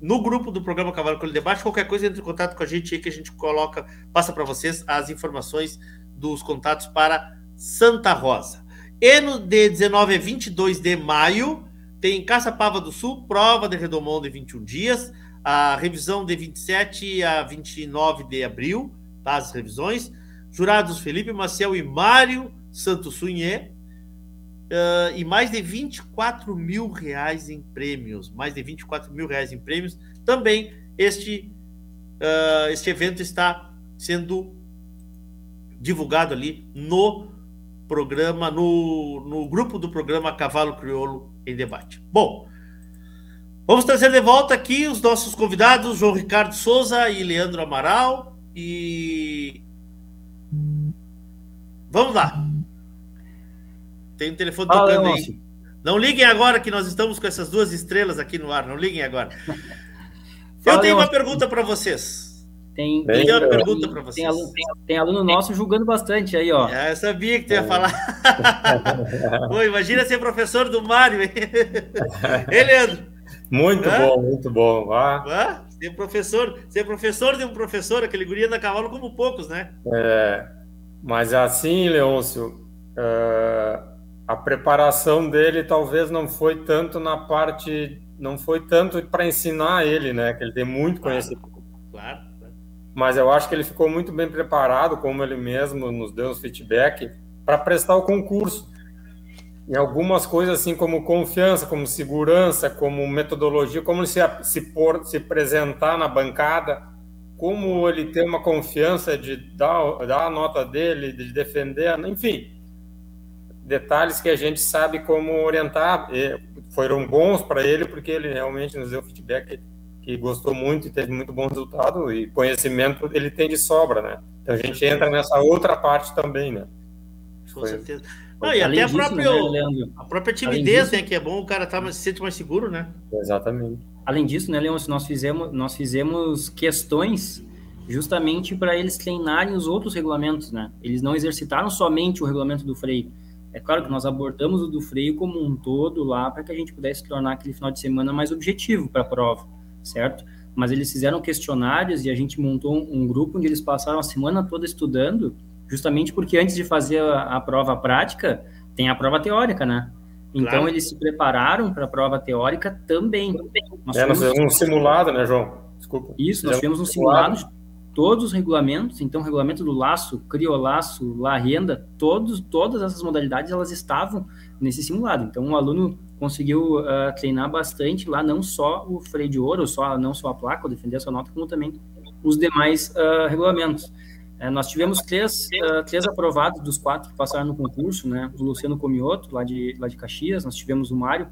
no grupo do programa Cavalo Colho Debate. Qualquer coisa, entre em contato com a gente aí que a gente coloca, passa para vocês as informações dos contatos para Santa Rosa. E no de 19 a 22 de maio, tem Caçapava do Sul, prova de redomão de 21 dias, a revisão de 27 a 29 de abril, tá, as revisões. Jurados Felipe Maciel e Mário Santos Sunhê, uh, e mais de 24 mil reais em prêmios. Mais de 24 mil reais em prêmios. Também este, uh, este evento está sendo divulgado ali no programa, no, no grupo do programa Cavalo Crioulo em Debate. Bom, vamos trazer de volta aqui os nossos convidados, João Ricardo Souza e Leandro Amaral. E Vamos lá. Tem um telefone tocando aí. Não liguem agora que nós estamos com essas duas estrelas aqui no ar. Não liguem agora. [laughs] Eu tenho uma pergunta para vocês. Tem, tem, tem uma pergunta para vocês. Tem aluno, tem aluno, nosso julgando bastante aí, ó. É, eu sabia que tu ia falar. [laughs] Pô, imagina ser professor do Mário, hein? Ei, Leandro. Muito Hã? bom, muito bom. Ah. Hã? Ser professor, ser professor de um professor, aquele guri anda cavalo como poucos, né? É, mas assim, Leôncio, uh, a preparação dele talvez não foi tanto na parte, não foi tanto para ensinar ele, né? Que ele tem muito claro, conhecimento. Claro, claro. Mas eu acho que ele ficou muito bem preparado, como ele mesmo nos deu os feedback, para prestar o concurso em algumas coisas assim como confiança, como segurança, como metodologia, como ele se, se, por, se apresentar na bancada, como ele ter uma confiança de dar, dar a nota dele, de defender, enfim, detalhes que a gente sabe como orientar. E foram bons para ele porque ele realmente nos deu feedback que gostou muito e teve muito bom resultado e conhecimento ele tem de sobra, né? Então a gente entra nessa outra parte também, né? Com certeza. Não, e até a própria, né, a própria timidez, disso, né? Que é bom o cara tá, se sente mais seguro, né? Exatamente. Além disso, né, Leon, nós fizemos, nós fizemos questões justamente para eles treinarem os outros regulamentos, né? Eles não exercitaram somente o regulamento do freio. É claro que nós abordamos o do freio como um todo lá para que a gente pudesse tornar aquele final de semana mais objetivo para a prova, certo? Mas eles fizeram questionários e a gente montou um grupo onde eles passaram a semana toda estudando justamente porque antes de fazer a, a prova prática, tem a prova teórica, né? Então claro. eles se prepararam para a prova teórica também. Nós é, nós fizemos um simulado, né, João? Desculpa. Isso, nós tivemos um simulado de todos os regulamentos, então o regulamento do laço, criolaço, la renda, todos, todas essas modalidades elas estavam nesse simulado. Então o aluno conseguiu uh, treinar bastante lá, não só o freio de ouro, só, não só a placa, ou defender a sua nota, como também os demais uh, regulamentos. É, nós tivemos três, uh, três aprovados dos quatro que passaram no concurso, né? O Luciano Comioto, lá de, lá de Caxias, nós tivemos o Mário,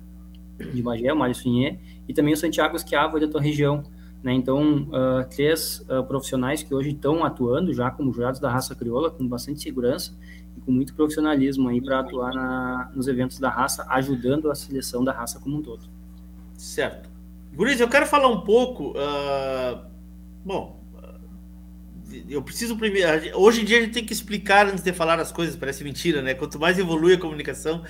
de Magé, o Mário Sunhê, e também o Santiago Esquiavo, da tua região. Né? Então, uh, três uh, profissionais que hoje estão atuando já como jurados da raça crioula, com bastante segurança e com muito profissionalismo aí para atuar na, nos eventos da raça, ajudando a seleção da raça como um todo. Certo. Guriz, eu quero falar um pouco. bom, eu preciso primeiro. Hoje em dia a gente tem que explicar antes de falar as coisas, parece mentira, né? Quanto mais evolui a comunicação,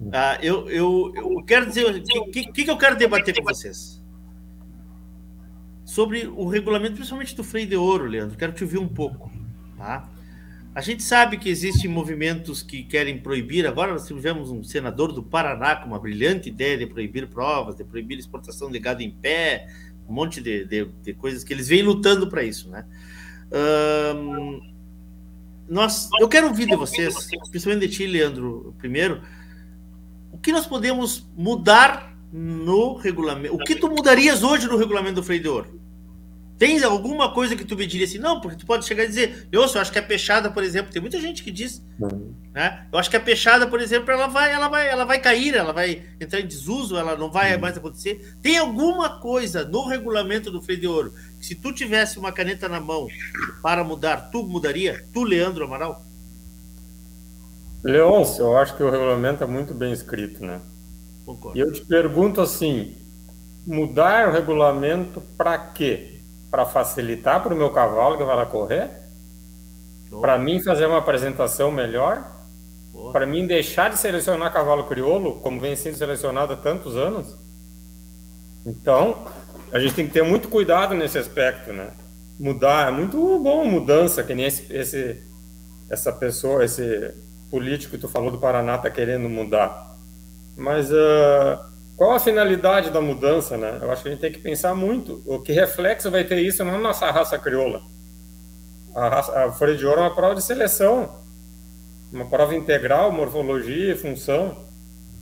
uh, eu, eu, eu quero dizer. O que, que, que eu quero debater com vocês? Sobre o regulamento, principalmente do freio de ouro, Leandro. Quero te ouvir um pouco. Tá? A gente sabe que existem movimentos que querem proibir. Agora nós tivemos um senador do Paraná com uma brilhante ideia de proibir provas, de proibir exportação de gado em pé, um monte de, de, de coisas que eles vêm lutando para isso, né? Um, nós, eu quero ouvir de vocês, principalmente de ti, Leandro, primeiro, o que nós podemos mudar no regulamento? O que tu mudarias hoje no regulamento do freio de ouro? Tem alguma coisa que tu me diria assim? Não, porque tu pode chegar e dizer, eu, acho que a peixada, por exemplo, tem muita gente que diz, uhum. né? Eu acho que a peixada, por exemplo, ela vai, ela vai, ela vai cair, ela vai entrar em desuso, ela não vai uhum. mais acontecer. Tem alguma coisa no regulamento do freio de ouro que se tu tivesse uma caneta na mão para mudar, tu mudaria? Tu, Leandro Amaral? Leôncio, eu acho que o regulamento é muito bem escrito, né? Concordo. E eu te pergunto assim, mudar o regulamento para quê? para facilitar para o meu cavalo que vai lá correr, para mim fazer uma apresentação melhor, para mim deixar de selecionar cavalo crioulo, como vem sendo selecionado há tantos anos. Então, a gente tem que ter muito cuidado nesse aspecto, né? Mudar, é muito bom mudança, que nem esse, esse essa pessoa, esse político que tu falou do Paraná está querendo mudar. Mas uh, qual a finalidade da mudança, né? Eu acho que a gente tem que pensar muito. O que reflexo vai ter isso na nossa raça crioula? A, raça, a Folha de Ouro é uma prova de seleção, uma prova integral, morfologia e função,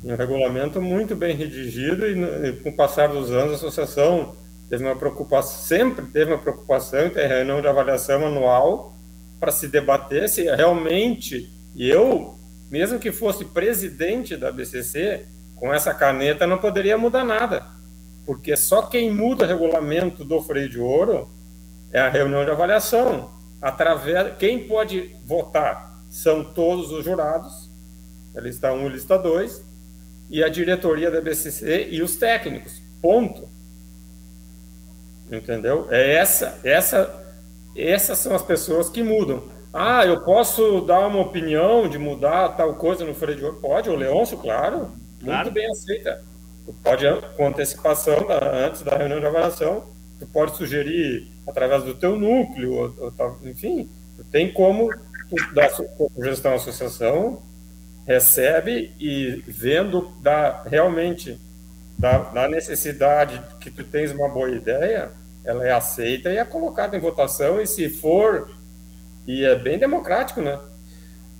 um regulamento muito bem redigido e, e com o passar dos anos a associação teve uma preocupação, sempre teve uma preocupação em ter reunião de avaliação anual para se debater se realmente, e eu, mesmo que fosse presidente da BCC, com essa caneta não poderia mudar nada, porque só quem muda o regulamento do freio de ouro é a reunião de avaliação. Através, quem pode votar são todos os jurados, a lista 1 e lista 2, e a diretoria da BCC e os técnicos. Ponto. Entendeu? É essa, essa, essas são as pessoas que mudam. Ah, eu posso dar uma opinião de mudar tal coisa no freio de ouro? Pode, o Leôncio, claro, claro. muito bem aceita. Tu pode, com antecipação, antes da reunião de avaliação, tu pode sugerir através do teu núcleo, ou, ou, enfim, tu tem como tu dar sugestão à associação, recebe e vendo da, realmente da, da, necessidade que tu tens uma boa ideia, ela é aceita e é colocada em votação e se for e é bem democrático, né?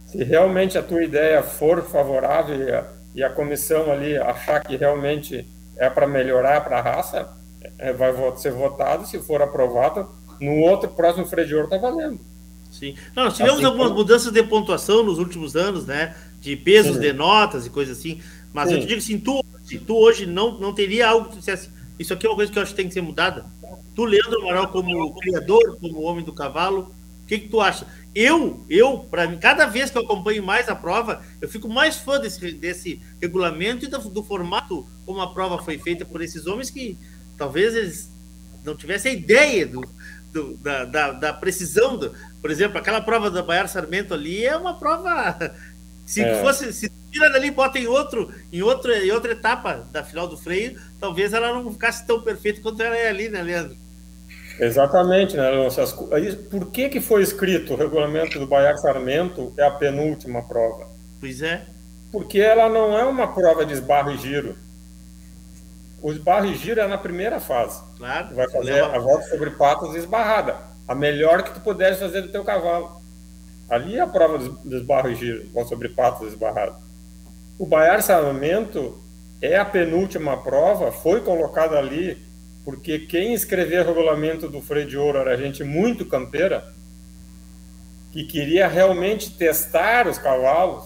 Se realmente a tua ideia for favorável e a, e a comissão ali achar que realmente é para melhorar para a raça, é, vai ser votado, se for aprovado, no outro próximo freio de ouro está valendo. Sim. Não, nós tivemos assim, algumas como... mudanças de pontuação nos últimos anos, né? De pesos Sim. de notas e coisas assim. Mas Sim. eu te digo assim, tu, tu hoje não, não teria algo que tu dissesse, isso aqui é uma coisa que eu acho que tem que ser mudada. Tu, Leandro Amaral, como criador, como homem do cavalo, o que, que tu acha? Eu, eu, para mim, cada vez que eu acompanho mais a prova, eu fico mais fã desse, desse regulamento e do, do formato como a prova foi feita por esses homens que talvez eles não tivessem ideia do, do da, da, da, precisão. Do, por exemplo, aquela prova da Baiar Sarmento ali é uma prova. [laughs] Se é. fosse, se tira dali e bota em outro, em outra, em outra etapa da final do freio, talvez ela não ficasse tão perfeita quanto ela é ali, né, Leandro? Exatamente, né, Por que, que foi escrito o regulamento do Baiar Sarmento é a penúltima prova? Pois é. Porque ela não é uma prova de esbarro e giro. O esbarro e giro é na primeira fase. Claro. Vai fazer leva... a volta sobre patas esbarrada. A melhor que tu puderes fazer do teu cavalo. Ali é a prova do esbarro e giro, volta sobre patas esbarrada. O Baiar Sarmento é a penúltima prova, foi colocada ali porque quem escreveu o regulamento do freio de ouro era gente muito campeira, que queria realmente testar os cavalos.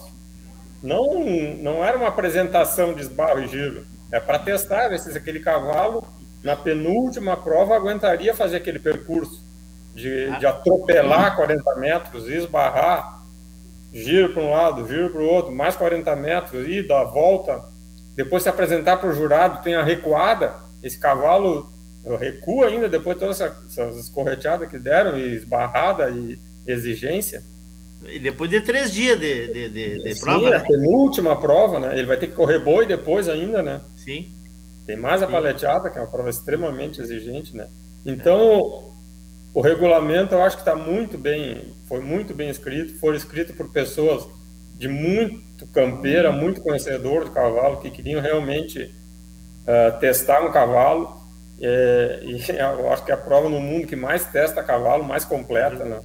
Não, não era uma apresentação de esbarro e giro, é para testar ver se aquele cavalo, na penúltima prova, aguentaria fazer aquele percurso de, de atropelar 40 metros, esbarrar, giro para um lado, giro para o outro, mais 40 metros, e dar a volta, depois se apresentar para o jurado, tem a recuada, esse cavalo recua ainda depois de todas essas escorreteadas que deram, e esbarrada e exigência. E depois de três dias de, de, de, de Sim, prova, né? a penúltima prova, né? Ele vai ter que correr boi depois ainda, né? Sim. Tem mais a Sim. paleteada, que é uma prova extremamente exigente, né? Então, é. o regulamento eu acho que está muito bem, foi muito bem escrito, foi escrito por pessoas de muito campeira, muito conhecedor do cavalo, que queriam realmente uh, testar um cavalo é, [laughs] e eu acho que é a prova no mundo que mais testa cavalo, mais completa, né?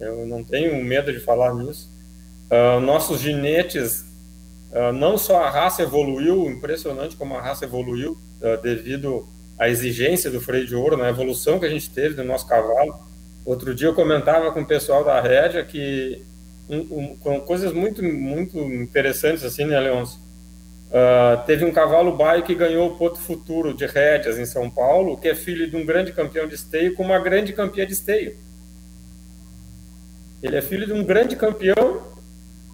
Eu não tenho medo de falar nisso. Uh, nossos ginetes, uh, não só a raça evoluiu, impressionante como a raça evoluiu, devido à exigência do freio de ouro, na evolução que a gente teve do nosso cavalo. Outro dia eu comentava com o pessoal da Rédia que um, um, com coisas muito, muito interessantes assim, né, Leôncio? Uh, teve um cavalo baio que ganhou o Porto Futuro de rédeas em São Paulo, que é filho de um grande campeão de esteio com uma grande campeã de esteio. Ele é filho de um grande campeão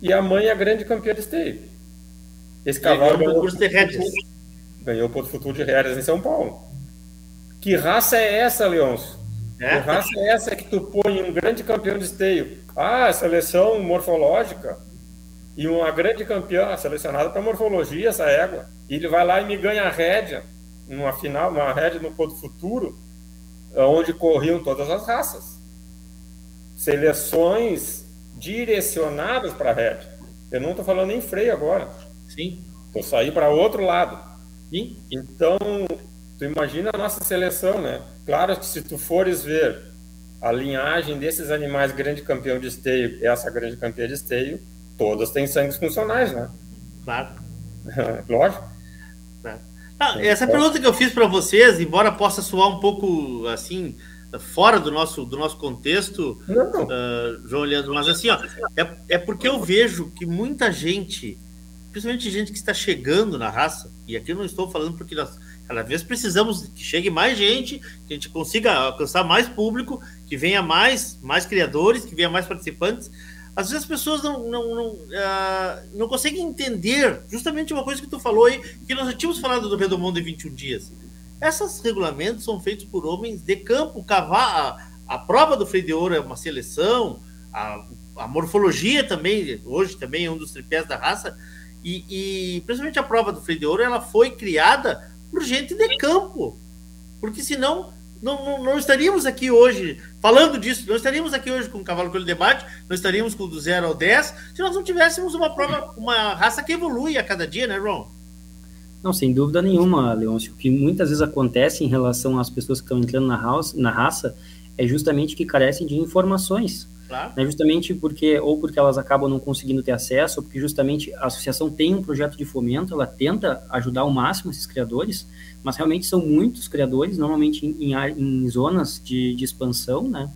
e a mãe é grande campeã de esteio. Esse cavalo ganhou, ganhou, de rédeas. ganhou o Porto Futuro de rédeas em São Paulo. Que raça é essa, Leôncio? É? Que raça é essa que tu põe um grande campeão de esteio? Ah, seleção morfológica e uma grande campeã selecionada para morfologia, essa égua. E ele vai lá e me ganha a rédea, numa final, uma rédea no Porto Futuro, onde corriam todas as raças. Seleções direcionadas para a rédea. Eu não estou falando em freio agora. Sim. Estou sair para outro lado. Sim. Então, tu imagina a nossa seleção, né? Claro que se tu fores ver a linhagem desses animais grande campeão de esteio, essa grande campeã de esteio, todas têm sangues funcionais, né? Claro. Lógico. Claro. Ah, essa pergunta que eu fiz para vocês, embora possa soar um pouco assim fora do nosso do nosso contexto, uh, João Leandro, mas assim, ó, é, é porque eu vejo que muita gente, principalmente gente que está chegando na raça, e aqui eu não estou falando porque nós cada vez precisamos que chegue mais gente, que a gente consiga alcançar mais público, que venha mais mais criadores, que venha mais participantes, às vezes as pessoas não, não, não, uh, não conseguem entender justamente uma coisa que tu falou aí, que nós já tínhamos falado do Redomão de 21 dias. Esses regulamentos são feitos por homens de campo, cavar. A, a prova do freio de ouro é uma seleção, a, a morfologia também, hoje também é um dos tripés da raça, e, e principalmente a prova do freio de ouro, ela foi criada por gente de campo. Porque senão não, não, não, estaríamos aqui hoje falando disso, não estaríamos aqui hoje com o Cavalo Coelho Debate, não estaríamos com do 0 ao 10, se nós não tivéssemos uma prova, uma raça que evolui a cada dia, né, Ron? Não, sem dúvida nenhuma, Leôncio. O que muitas vezes acontece em relação às pessoas que estão entrando na, house, na raça é justamente que carecem de informações. Claro. Né, justamente porque, ou porque elas acabam não conseguindo ter acesso, ou porque justamente a associação tem um projeto de fomento, ela tenta ajudar ao máximo esses criadores, mas realmente são muitos criadores, normalmente em, em, em zonas de, de, expansão, né?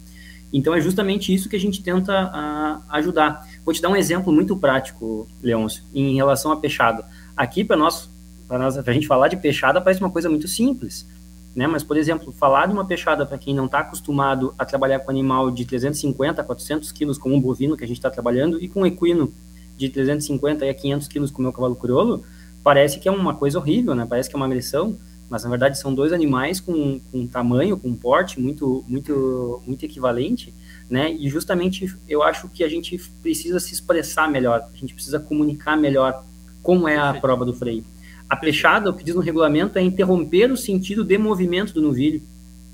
Então é justamente isso que a gente tenta a, ajudar. Vou te dar um exemplo muito prático, Leôncio, em relação à peixada. Aqui, para nós, para a gente falar de peixada, parece uma coisa muito simples. Né? Mas, por exemplo, falar de uma peixada para quem não está acostumado a trabalhar com animal de 350 a 400 quilos, como um bovino que a gente está trabalhando, e com um equino de 350 a 500 quilos, como é o cavalo crioulo, parece que é uma coisa horrível, né? Parece que é uma agressão, mas na verdade são dois animais com, com tamanho, com porte muito, muito, muito equivalente, né? E justamente eu acho que a gente precisa se expressar melhor, a gente precisa comunicar melhor como é a prova do freio. A o que diz no regulamento, é interromper o sentido de movimento do novilho.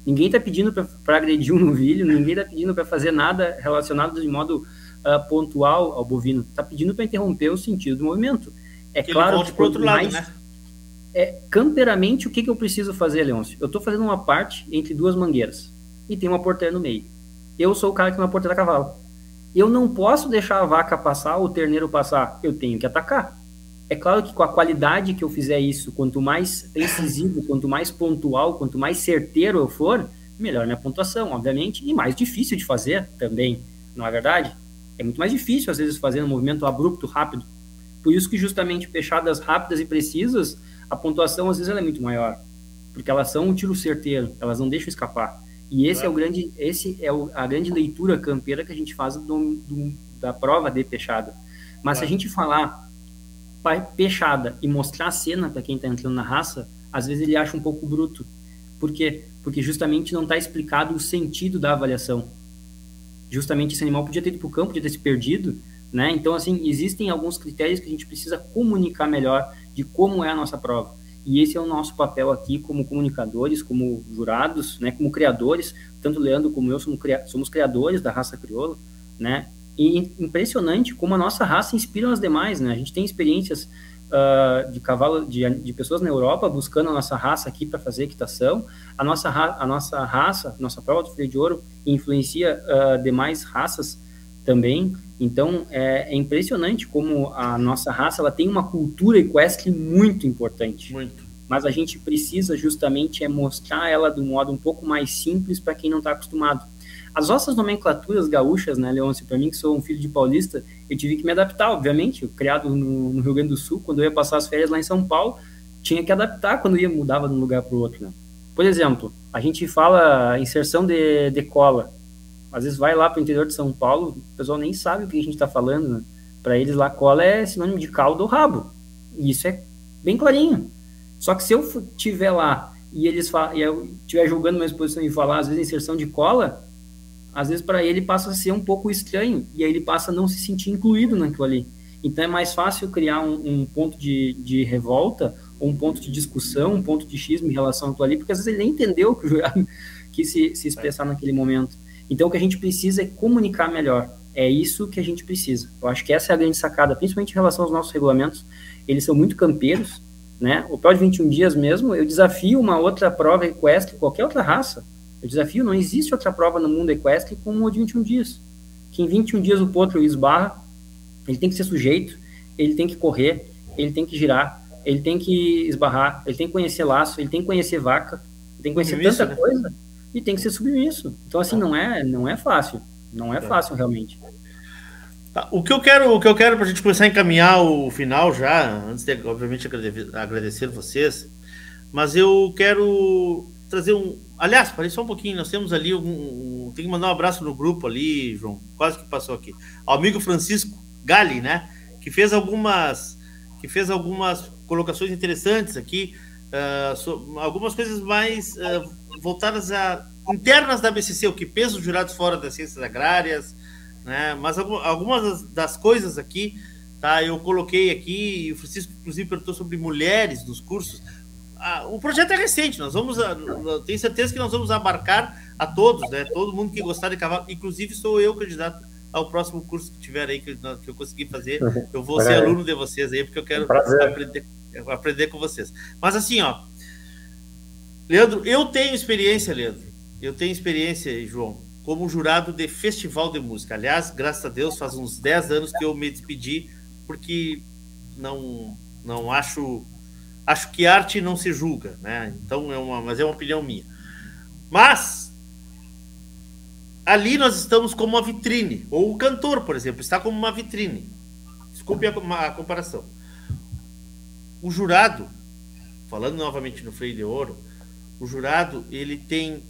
Ninguém está pedindo para agredir um novilho, ninguém está pedindo para fazer nada relacionado de modo uh, pontual ao bovino. Está pedindo para interromper o sentido do movimento. É que claro que para outro lado, né? É, camperamente, o que, que eu preciso fazer, Leôncio? Eu estou fazendo uma parte entre duas mangueiras e tem uma porteira no meio. Eu sou o cara que tem uma porteira a cavalo. Eu não posso deixar a vaca passar ou o terneiro passar. Eu tenho que atacar. É claro que com a qualidade que eu fizer isso, quanto mais preciso, quanto mais pontual, quanto mais certeiro eu for, melhor minha pontuação, obviamente, e mais difícil de fazer também, não é verdade? É muito mais difícil, às vezes, fazer um movimento abrupto, rápido. Por isso que, justamente, fechadas rápidas e precisas, a pontuação, às vezes, ela é muito maior. Porque elas são um tiro certeiro, elas não deixam escapar. E esse é o grande, esse é o, a grande leitura campeira que a gente faz do, do, da prova de peixada. Mas se a gente falar peixada e mostrar a cena para quem está entrando na raça, às vezes ele acha um pouco bruto. Por quê? Porque justamente não está explicado o sentido da avaliação. Justamente esse animal podia ter ido para o campo, podia ter se perdido, né? Então, assim, existem alguns critérios que a gente precisa comunicar melhor de como é a nossa prova. E esse é o nosso papel aqui como comunicadores, como jurados, né, como criadores, tanto o Leandro como eu somos, somos criadores da raça crioula, né? E impressionante como a nossa raça inspira as demais, né? A gente tem experiências uh, de cavalo, de, de pessoas na Europa buscando a nossa raça aqui para fazer equitação. A nossa, a nossa raça, nossa prova do freio de ouro influencia uh, demais raças também. Então é, é, impressionante como a nossa raça ela tem uma cultura equestre muito importante. Muito. Mas a gente precisa justamente é mostrar ela de um modo um pouco mais simples para quem não está acostumado. As nossas nomenclaturas gaúchas, né, Leôncio, para mim que sou um filho de paulista, eu tive que me adaptar, obviamente. Criado no, no, Rio Grande do Sul, quando eu ia passar as férias lá em São Paulo, tinha que adaptar quando ia mudava de um lugar para o outro. Né? Por exemplo, a gente fala inserção de, de cola. Às vezes vai lá para o interior de São Paulo, o pessoal nem sabe o que a gente está falando. Né? Para eles lá, cola é sinônimo de caldo ou rabo. E isso é bem clarinho. Só que se eu tiver lá e eles e eu estiver julgando minha exposição e falar, às vezes, inserção de cola, às vezes para ele passa a ser um pouco estranho e aí ele passa a não se sentir incluído naquilo ali. Então é mais fácil criar um, um ponto de, de revolta, ou um ponto de discussão, um ponto de xismo em relação àquilo ali, porque às vezes ele nem entendeu que o jurado [laughs] quis se, se expressar naquele momento. Então o que a gente precisa é comunicar melhor. É isso que a gente precisa. Eu acho que essa é a grande sacada, principalmente em relação aos nossos regulamentos. Eles são muito campeiros, né? O pró de 21 dias mesmo, eu desafio uma outra prova equestre, qualquer outra raça, eu desafio, não existe outra prova no mundo equestre como o de 21 dias. Que em 21 dias o potro esbarra, ele tem que ser sujeito, ele tem que correr, ele tem que girar, ele tem que esbarrar, ele tem que conhecer laço, ele tem que conhecer vaca, ele tem que conhecer submisso, tanta né? coisa e tem que ser submisso. Então assim, não é, não é fácil, não é, é. fácil realmente. Tá, o que eu quero, o que eu quero para a gente começar a encaminhar o final já, antes de obviamente agradecer vocês, mas eu quero trazer um. Aliás, parei só um pouquinho, nós temos ali um, um. Tem que mandar um abraço no grupo ali, João. Quase que passou aqui. Ao amigo Francisco Gali, né? Que fez algumas. Que fez algumas colocações interessantes aqui. Uh, so, algumas coisas mais uh, voltadas a internas da BCC, o que pensa os jurados fora das ciências agrárias, né? Mas algumas das coisas aqui, tá? Eu coloquei aqui, e o Francisco inclusive perguntou sobre mulheres nos cursos. O projeto é recente, nós vamos, tenho certeza que nós vamos abarcar a todos, né? Todo mundo que gostar de cavalo, inclusive sou eu candidato ao próximo curso que tiver aí que, que eu consegui fazer. Uhum. Eu vou ser aluno de vocês aí porque eu quero aprender, aprender com vocês. Mas assim, ó, Leandro, eu tenho experiência, Leandro. Eu tenho experiência, João, como jurado de festival de música. Aliás, graças a Deus, faz uns 10 anos que eu me despedi porque não não acho acho que arte não se julga, né? Então é uma, mas é uma opinião minha. Mas ali nós estamos como uma vitrine, ou o cantor, por exemplo, está como uma vitrine. Desculpe a, a comparação. O jurado, falando novamente no freio de ouro, o jurado ele tem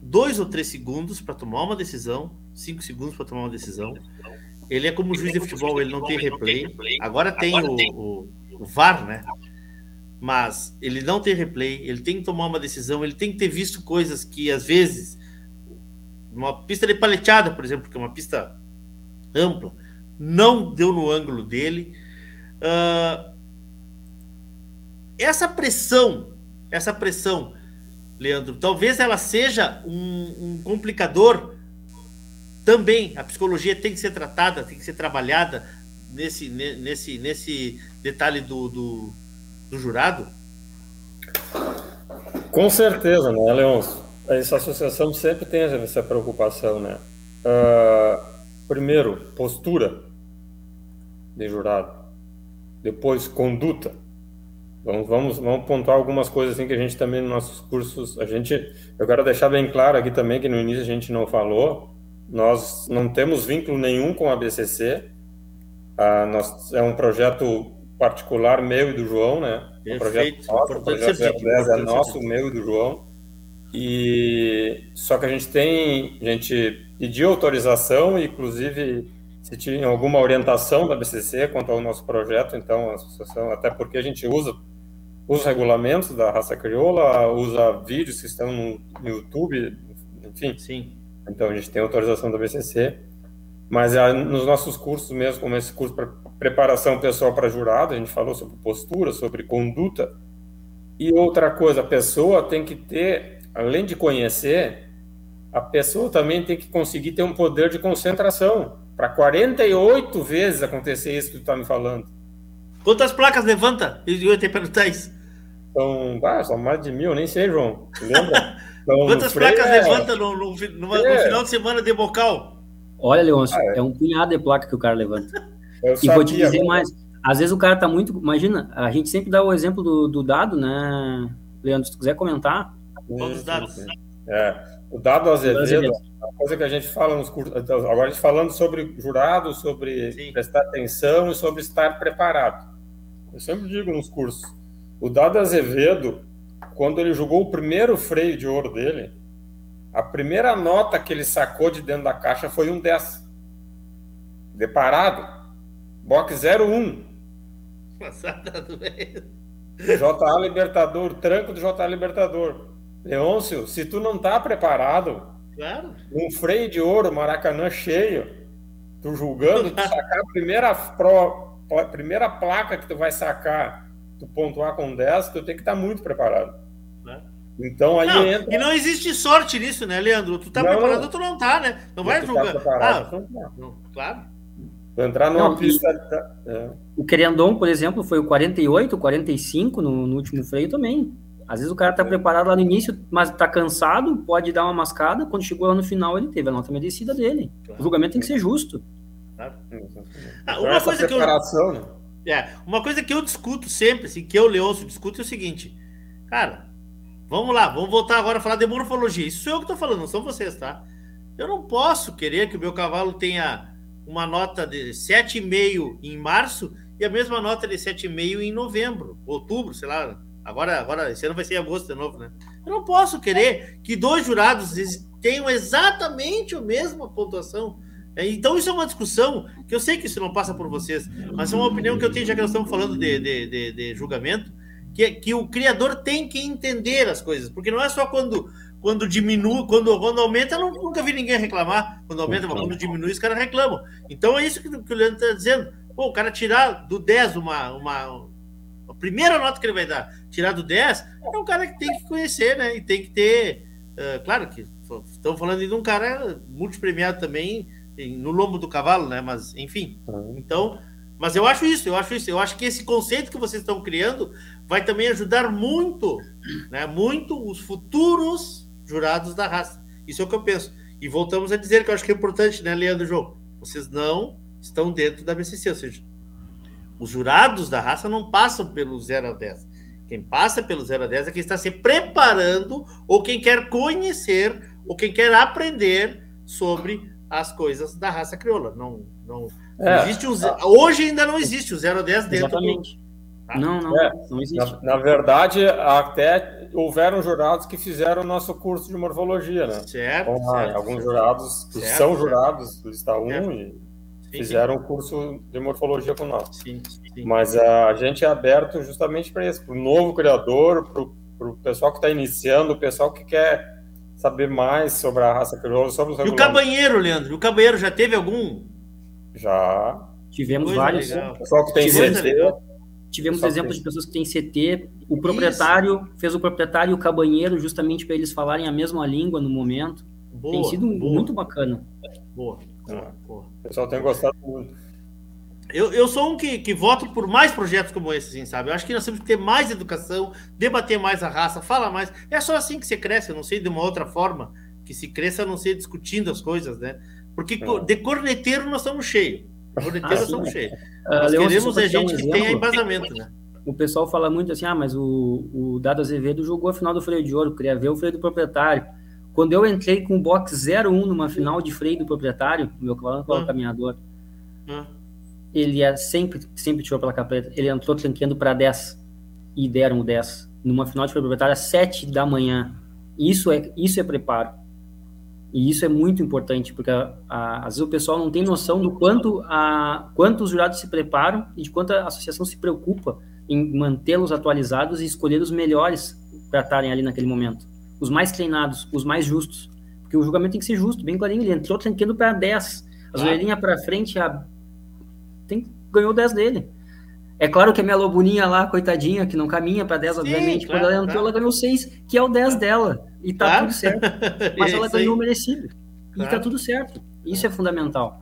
dois ou três segundos para tomar uma decisão, cinco segundos para tomar uma decisão. Ele é como juiz de futebol, ele não tem replay. Agora tem o, o, o VAR, né? Mas ele não tem replay, ele tem que tomar uma decisão, ele tem que ter visto coisas que às vezes uma pista de paleteada, por exemplo, que é uma pista ampla, não deu no ângulo dele. Uh, essa pressão, essa pressão, Leandro, talvez ela seja um, um complicador também. A psicologia tem que ser tratada, tem que ser trabalhada nesse, nesse, nesse detalhe do, do do jurado? Com certeza, né, Leôncio? Essa associação sempre tem essa preocupação, né? Uh, primeiro, postura de jurado. Depois, conduta. Vamos, vamos, vamos pontuar algumas coisas assim que a gente também nos nossos cursos, a gente, eu quero deixar bem claro aqui também que no início a gente não falou, nós não temos vínculo nenhum com a BCC, ah, nós, é um projeto particular meu e do João, né? Perfeito. O projeto nosso, o projeto 010 é nosso, meu e do João. E só que a gente tem, a gente pediu autorização, inclusive se tinha alguma orientação da BCC quanto ao nosso projeto, então a associação, até porque a gente usa os regulamentos da raça crioula, usa vídeos que estão no YouTube, enfim. Sim. Então a gente tem autorização da BCC, mas é, nos nossos cursos mesmo, como esse curso para preparação pessoal para jurado, a gente falou sobre postura, sobre conduta. E outra coisa, a pessoa tem que ter, além de conhecer, a pessoa também tem que conseguir ter um poder de concentração. Para 48 vezes acontecer isso que tu está me falando. Quantas placas levanta? Eu ia te perguntar isso. São, ah, são mais de mil, nem sei, João. Lembra? Então, [laughs] Quantas placas é... levanta no, no, no, no, é. final de semana de bocal? Olha, Leôncio, ah, é. é um punhado de placa que o cara levanta. Eu e vou te dizer mais, às vezes o cara tá muito. Imagina, a gente sempre dá o exemplo do, do dado, né, Leandro? Se tu quiser comentar. Quantos dados? É, o dado Azevedo, a coisa que a gente fala nos cursos. Então, agora a gente falando sobre jurado, sobre Sim. prestar atenção e sobre estar preparado. Eu sempre digo nos cursos. O dado Azevedo, quando ele jogou o primeiro freio de ouro dele, a primeira nota que ele sacou de dentro da caixa foi um 10. Deparado. Box 01. Passada do JA Libertador, tranco do JA Libertador. Leôncio, se tu não tá preparado, claro. um freio de ouro, Maracanã cheio, tu julgando, tu sacar a primeira, pro, a primeira placa que tu vai sacar, tu pontuar com 10, tu tem que estar tá muito preparado. Então aí não, entra... E não existe sorte nisso, né, Leandro? Tu tá não, preparado ou tu não tá, né? Não vai tá julgar. Tá ah, não, claro. Entrar numa não, pista. É. O Querendon, por exemplo, foi o 48, 45 no, no último freio também. Às vezes o cara tá é. preparado lá no início, mas tá cansado, pode dar uma mascada. Quando chegou lá no final, ele teve a nota merecida dele. Claro. O julgamento tem que ser justo. Claro. Ah, uma coisa que eu. Né? É, uma coisa que eu discuto sempre, assim, que eu, Leôncio, discuto é o seguinte. Cara, vamos lá, vamos voltar agora a falar de morfologia. Isso sou eu que tô falando, não são vocês, tá? Eu não posso querer que o meu cavalo tenha uma nota de 7,5 em março e a mesma nota de 7,5 em novembro, outubro, sei lá, Agora, agora, esse ano vai ser em agosto de novo, né? Eu não posso querer que dois jurados tenham exatamente a mesma pontuação. É, então, isso é uma discussão que eu sei que isso não passa por vocês, mas é uma opinião que eu tenho, já que nós estamos falando de, de, de, de julgamento, que, que o criador tem que entender as coisas, porque não é só quando quando diminui, quando, quando aumenta, eu nunca vi ninguém reclamar. Quando aumenta, mas quando diminui, os caras reclamam. Então é isso que, que o Leandro está dizendo. Pô, o cara tirar do 10 uma, uma. A primeira nota que ele vai dar, tirar do 10, é um cara que tem que conhecer, né? E tem que ter. Uh, claro que estamos falando de um cara multipremiado também no lombo do cavalo, né? Mas, enfim. Então, mas eu acho isso, eu acho isso. Eu acho que esse conceito que vocês estão criando vai também ajudar muito, né? Muito os futuros jurados da raça. Isso é o que eu penso. E voltamos a dizer que eu acho que é importante, né, Leandro João? Vocês não estão dentro da BCC, ou seja, os jurados da raça não passam pelo 0 a 10. Quem passa pelo 0 a 10 é quem está se preparando ou quem quer conhecer ou quem quer aprender sobre as coisas da raça crioula. Não, não, é, existe um, hoje ainda não existe o 0 a 10 dentro Exatamente. do Tá? Não, não, é, não existe. Na, na, verdade, até houveram jurados que fizeram o nosso curso de morfologia, né? Certo. Então, certo alguns jurados que certo, são jurados do Lista 1 e fizeram o curso de morfologia com nós. Sim, sim. Mas a, a gente é aberto justamente para isso, para o novo criador, para o pessoal que está iniciando, o pessoal que quer saber mais sobre a raça crioula, sobre os E o cabanheiro, Leandro? O cabanheiro já teve algum? Já. Tivemos Coisa vários. Legal. O pessoal que tem CC, Tivemos exemplos de pessoas que têm CT, o proprietário Isso. fez o proprietário e o cabanheiro justamente para eles falarem a mesma língua no momento. Boa, tem sido boa. muito bacana. Boa. boa, boa. O pessoal tem gostado muito. Eu, eu sou um que, que voto por mais projetos como esse, assim, sabe? Eu acho que nós temos que ter mais educação, debater mais a raça, falar mais. É só assim que você cresce, eu não sei de uma outra forma que se cresça a não ser discutindo as coisas, né? Porque é. de corneteiro nós estamos cheios. Corneteiro ah, nós estamos cheios. Uh, Nós queremos é gente um que tenha embasamento, né? O pessoal fala muito assim, ah, mas o, o Dado Azevedo jogou a final do freio de ouro, queria ver o freio do proprietário. Quando eu entrei com o box 01 numa final de freio do proprietário, meu cavalo ah. caminhador, ah. ele é sempre, sempre tirou pela capeta, ele entrou tranqueando para 10 e deram o 10. Numa final de freio do proprietário às 7 da manhã. Isso é, isso é preparo. E isso é muito importante, porque a, a, às vezes o pessoal não tem noção do quanto, a, quanto os jurados se preparam e de quanto a associação se preocupa em mantê-los atualizados e escolher os melhores para estarem ali naquele momento. Os mais treinados, os mais justos. Porque o julgamento tem que ser justo, bem clarinho. Ele entrou tranquilo para 10. As ah. orelhinhas para frente, a... tem, ganhou 10 dele. É claro que a minha lobuninha lá, coitadinha, que não caminha para 10, Sim, obviamente, claro, quando ela entrou, claro. ela ganhou 6, que é o 10 dela. E tá claro. tudo certo. [laughs] Mas ela ganhou merecido. E tá tudo certo. Isso é fundamental.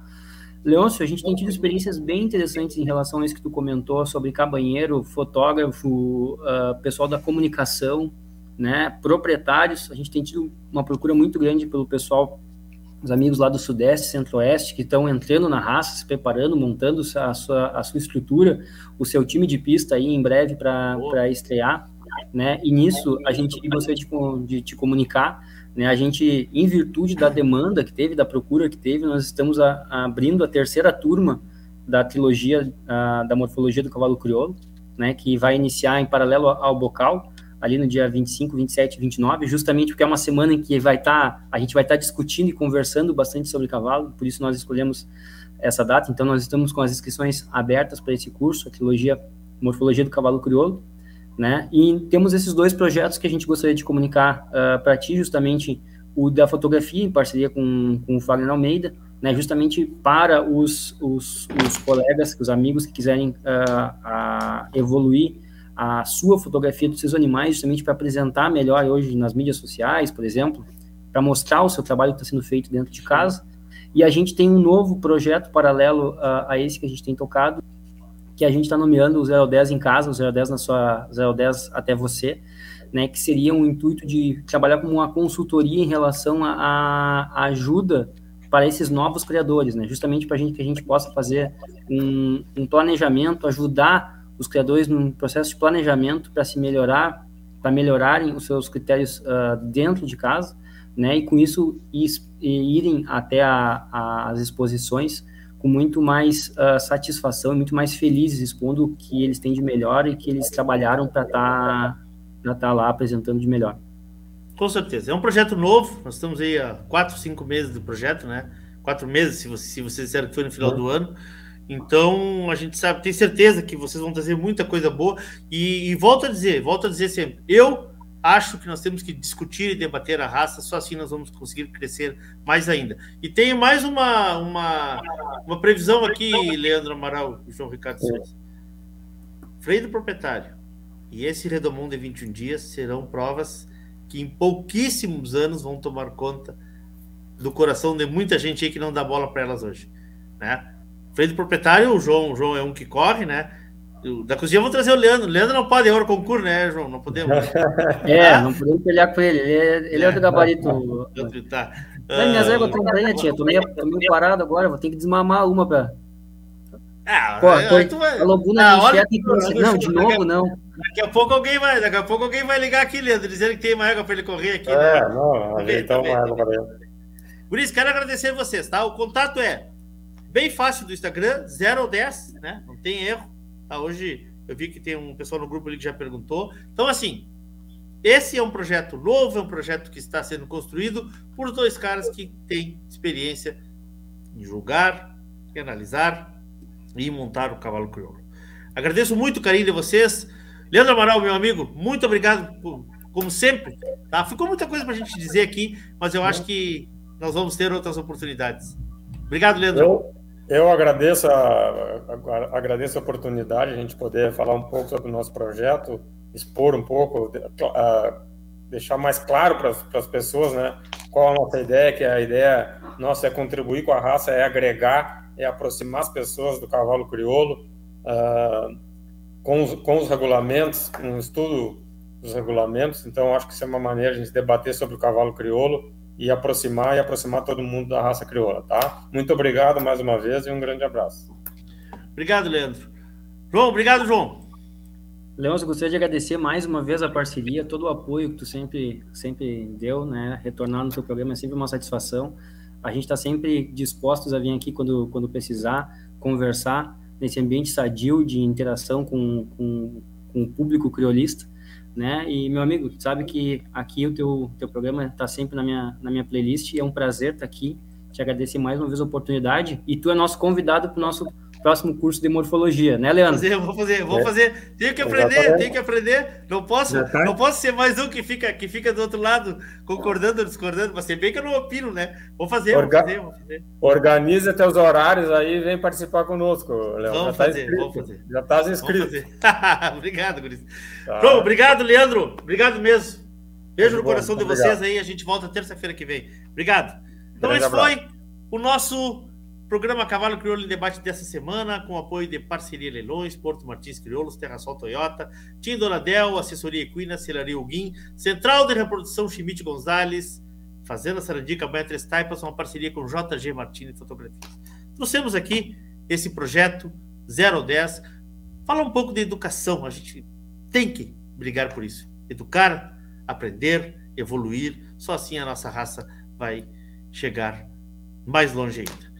Leôncio, a gente tem tido experiências bem interessantes em relação a isso que tu comentou sobre cabanheiro, fotógrafo, uh, pessoal da comunicação, né, proprietários. A gente tem tido uma procura muito grande pelo pessoal os amigos lá do Sudeste, Centro-Oeste, que estão entrando na raça, se preparando, montando a sua, a sua estrutura, o seu time de pista aí em breve para estrear, né? E nisso a gente gostaria de, de te comunicar, né? A gente, em virtude da demanda que teve, da procura que teve, nós estamos a, a abrindo a terceira turma da trilogia a, da morfologia do cavalo crioulo, né? Que vai iniciar em paralelo ao bocal ali no dia 25, 27, 29, justamente porque é uma semana em que vai estar, tá, a gente vai estar tá discutindo e conversando bastante sobre cavalo, por isso nós escolhemos essa data. Então nós estamos com as inscrições abertas para esse curso, a trilogia Morfologia do Cavalo Crioulo, né? E temos esses dois projetos que a gente gostaria de comunicar uh, para ti, justamente o da fotografia em parceria com, com o Fagner Almeida, né? Justamente para os, os, os colegas, os amigos que quiserem uh, evoluir a sua fotografia dos seus animais, justamente para apresentar melhor hoje nas mídias sociais, por exemplo, para mostrar o seu trabalho que está sendo feito dentro de casa. E a gente tem um novo projeto paralelo a, a esse que a gente tem tocado, que a gente está nomeando o 010 em casa, o 010 na sua 010 até você, né, que seria um intuito de trabalhar como uma consultoria em relação à ajuda para esses novos criadores, né, justamente para gente que a gente possa fazer um, um planejamento, ajudar os criadores num processo de planejamento para se melhorar, para melhorarem os seus critérios uh, dentro de casa, né? E com isso irem até a, a, as exposições com muito mais uh, satisfação e muito mais felizes expondo o que eles têm de melhor e que eles trabalharam para estar tá tá lá apresentando de melhor. Com certeza. É um projeto novo, nós estamos aí há quatro, cinco meses do projeto, né? Quatro meses, se, você, se vocês disseram que foi no final do ano. Então, a gente sabe, tem certeza que vocês vão trazer muita coisa boa. E, e volto a dizer, volto a dizer sempre, eu acho que nós temos que discutir e debater a raça, só assim nós vamos conseguir crescer mais ainda. E tenho mais uma, uma, uma previsão aqui, Leandro Amaral e João Ricardo Souza. Freio do proprietário e esse Redomão de 21 dias serão provas que em pouquíssimos anos vão tomar conta do coração de muita gente aí que não dá bola para elas hoje, né? Freio do proprietário, o João, o João é um que corre, né? Da cozinha vamos trazer o Leandro. O Leandro não pode ir concurso, né, João? Não podemos. [laughs] é, não podemos pelear com ele. Ele é, ele é do gabarito. [laughs] tá. Uh, minhas éguas estão bem, tia. Tô meio, tô meio parado agora, vou ter que desmamar uma pra. Ah, Pô, aí, aí tu vai... A lobuna ah, olha, que... Não, de novo não. Daqui a pouco alguém vai, daqui a pouco alguém vai ligar aqui, Leandro, dizendo que tem uma égua para ele correr aqui. É, né? não, então uma égua para ele. Por isso, quero agradecer a vocês, tá? O contato é bem fácil do Instagram, 0 ou 10, né? Não tem erro. Tá? Hoje eu vi que tem um pessoal no grupo ali que já perguntou. Então, assim, esse é um projeto novo, é um projeto que está sendo construído por dois caras que têm experiência em julgar, em analisar e montar o cavalo crioulo. Agradeço muito o carinho de vocês. Leandro Amaral, meu amigo, muito obrigado, por, como sempre. Tá? Ficou muita coisa para a gente dizer aqui, mas eu acho que nós vamos ter outras oportunidades. Obrigado, Leandro. Eu, eu agradeço, a, a, agradeço a oportunidade de a gente poder falar um pouco sobre o nosso projeto, expor um pouco, deixar mais claro para as pessoas né, qual a nossa ideia, que a ideia nossa é contribuir com a raça, é agregar, é aproximar as pessoas do cavalo crioulo, uh, com, os, com os regulamentos, um estudo dos regulamentos, então acho que isso é uma maneira de a gente debater sobre o cavalo crioulo, e aproximar e aproximar todo mundo da raça crioula, tá? Muito obrigado mais uma vez e um grande abraço. Obrigado, Leandro. João, obrigado, João. Leandro, gostaria de agradecer mais uma vez a parceria, todo o apoio que tu sempre, sempre deu, né? Retornar no teu programa é sempre uma satisfação. A gente está sempre dispostos a vir aqui quando, quando precisar, conversar nesse ambiente sadio de interação com, com, com o público criolista né? E meu amigo, sabe que aqui o teu, teu programa está sempre na minha, na minha playlist e é um prazer estar tá aqui. Te agradecer mais uma vez a oportunidade e tu é nosso convidado para o nosso próximo curso de morfologia, né, Leandro? Fazer, vou fazer, vou é. fazer. Tenho que aprender, tenho que aprender. Não posso, tá. não posso ser mais um que fica, que fica do outro lado, concordando ou discordando, mas se bem que eu não opino, né? Vou fazer, Orga... vou fazer, vou fazer. Organiza teus horários aí e vem participar conosco, Leandro. Vamos tá fazer, vamos fazer. Já estás inscrito. [laughs] obrigado, Guris. Tá. Obrigado, Leandro. Obrigado mesmo. Beijo no bom, coração de vocês aí. A gente volta terça-feira que vem. Obrigado. Então, esse foi o nosso Programa Cavalo Crioulo em Debate dessa semana, com apoio de Parceria Leilões, Porto Martins Crioulos, Terrasol Toyota, Tim Donadel, Assessoria Equina, Celaria Uguim, Central de Reprodução Chimite Gonzalez, Fazenda Sarandica, Banha Taipas, uma parceria com JG Martins Fotografias. Trouxemos aqui esse projeto 010, fala um pouco de educação, a gente tem que brigar por isso. Educar, aprender, evoluir, só assim a nossa raça vai chegar mais longe ainda.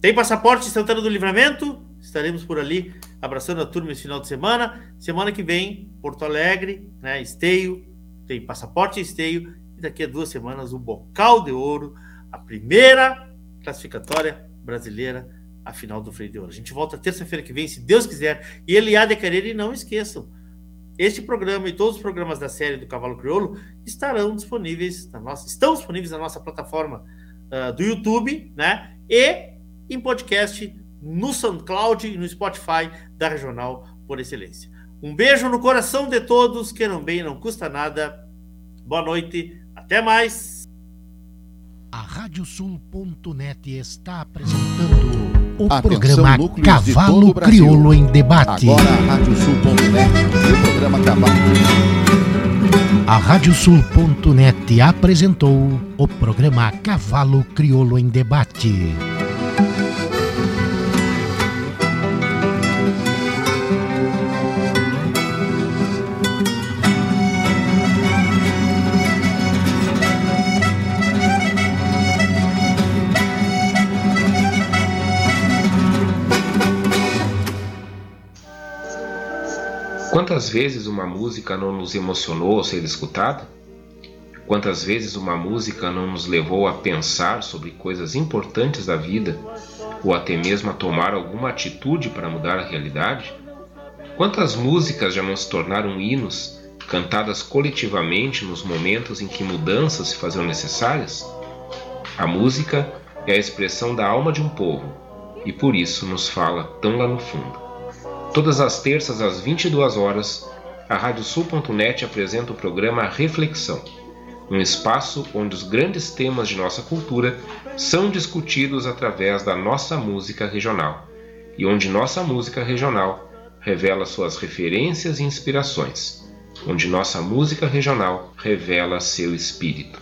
Tem passaporte Santana do Livramento? Estaremos por ali abraçando a turma esse final de semana. Semana que vem, Porto Alegre, né? Esteio, tem passaporte Esteio. E daqui a duas semanas, o Bocal de Ouro, a primeira classificatória brasileira a final do Freio de Ouro. A gente volta terça-feira que vem, se Deus quiser. E ele há de querer, e não esqueçam, este programa e todos os programas da série do Cavalo Crioulo estarão disponíveis na nossa, estão disponíveis na nossa plataforma uh, do YouTube, né? E em podcast no SoundCloud e no Spotify da Regional por Excelência. Um beijo no coração de todos, queiram bem, não custa nada. Boa noite, até mais. A Radiosul.net está apresentando o Atenção, programa Cavalo Crioulo em Debate. Agora a Radiosul.net, o programa Cavalo A Radiosul.net apresentou o programa Cavalo Crioulo em Debate. Quantas vezes uma música não nos emocionou ao ser escutada? Quantas vezes uma música não nos levou a pensar sobre coisas importantes da vida ou até mesmo a tomar alguma atitude para mudar a realidade? Quantas músicas já não se tornaram hinos, cantadas coletivamente nos momentos em que mudanças se faziam necessárias? A música é a expressão da alma de um povo e por isso nos fala tão lá no fundo. Todas as terças às 22 horas, a Radiosul.net apresenta o programa Reflexão um espaço onde os grandes temas de nossa cultura são discutidos através da nossa música regional e onde nossa música regional revela suas referências e inspirações, onde nossa música regional revela seu espírito.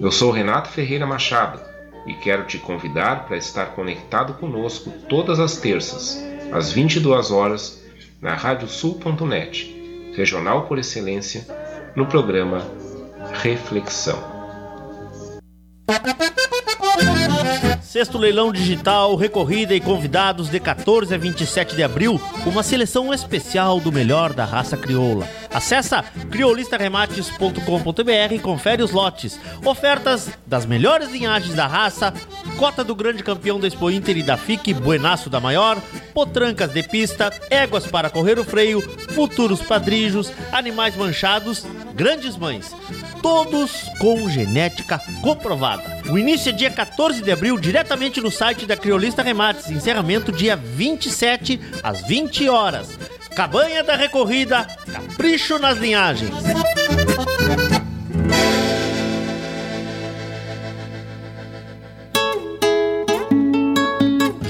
Eu sou Renato Ferreira Machado e quero te convidar para estar conectado conosco todas as terças, às 22 horas, na radiosul.net, regional por excelência, no programa reflexão. Sexto leilão digital, recorrida e convidados de 14 a 27 de abril, uma seleção especial do melhor da raça crioula. Acesse criolistaremates.com.br e confere os lotes. Ofertas das melhores linhagens da raça, cota do grande campeão da Expo Inter e da FIC, Buenaço da Maior, potrancas de pista, éguas para correr o freio, futuros padrijos, animais manchados, grandes mães todos com genética comprovada. O início é dia 14 de abril, diretamente no site da Criolista Remates. Encerramento dia 27 às 20 horas. Cabanha da Recorrida, capricho nas linhagens.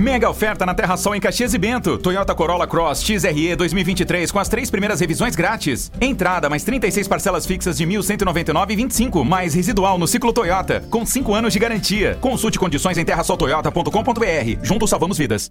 Mega oferta na Terra Sol em Caxias e Bento. Toyota Corolla Cross XRE 2023 com as três primeiras revisões grátis. Entrada mais 36 parcelas fixas de 1.199,25 mais residual no ciclo Toyota com 5 anos de garantia. Consulte condições em terrasoltoyota.com.br. Juntos salvamos vidas.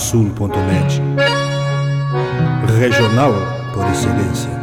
Radiosul.net Regional por excelência.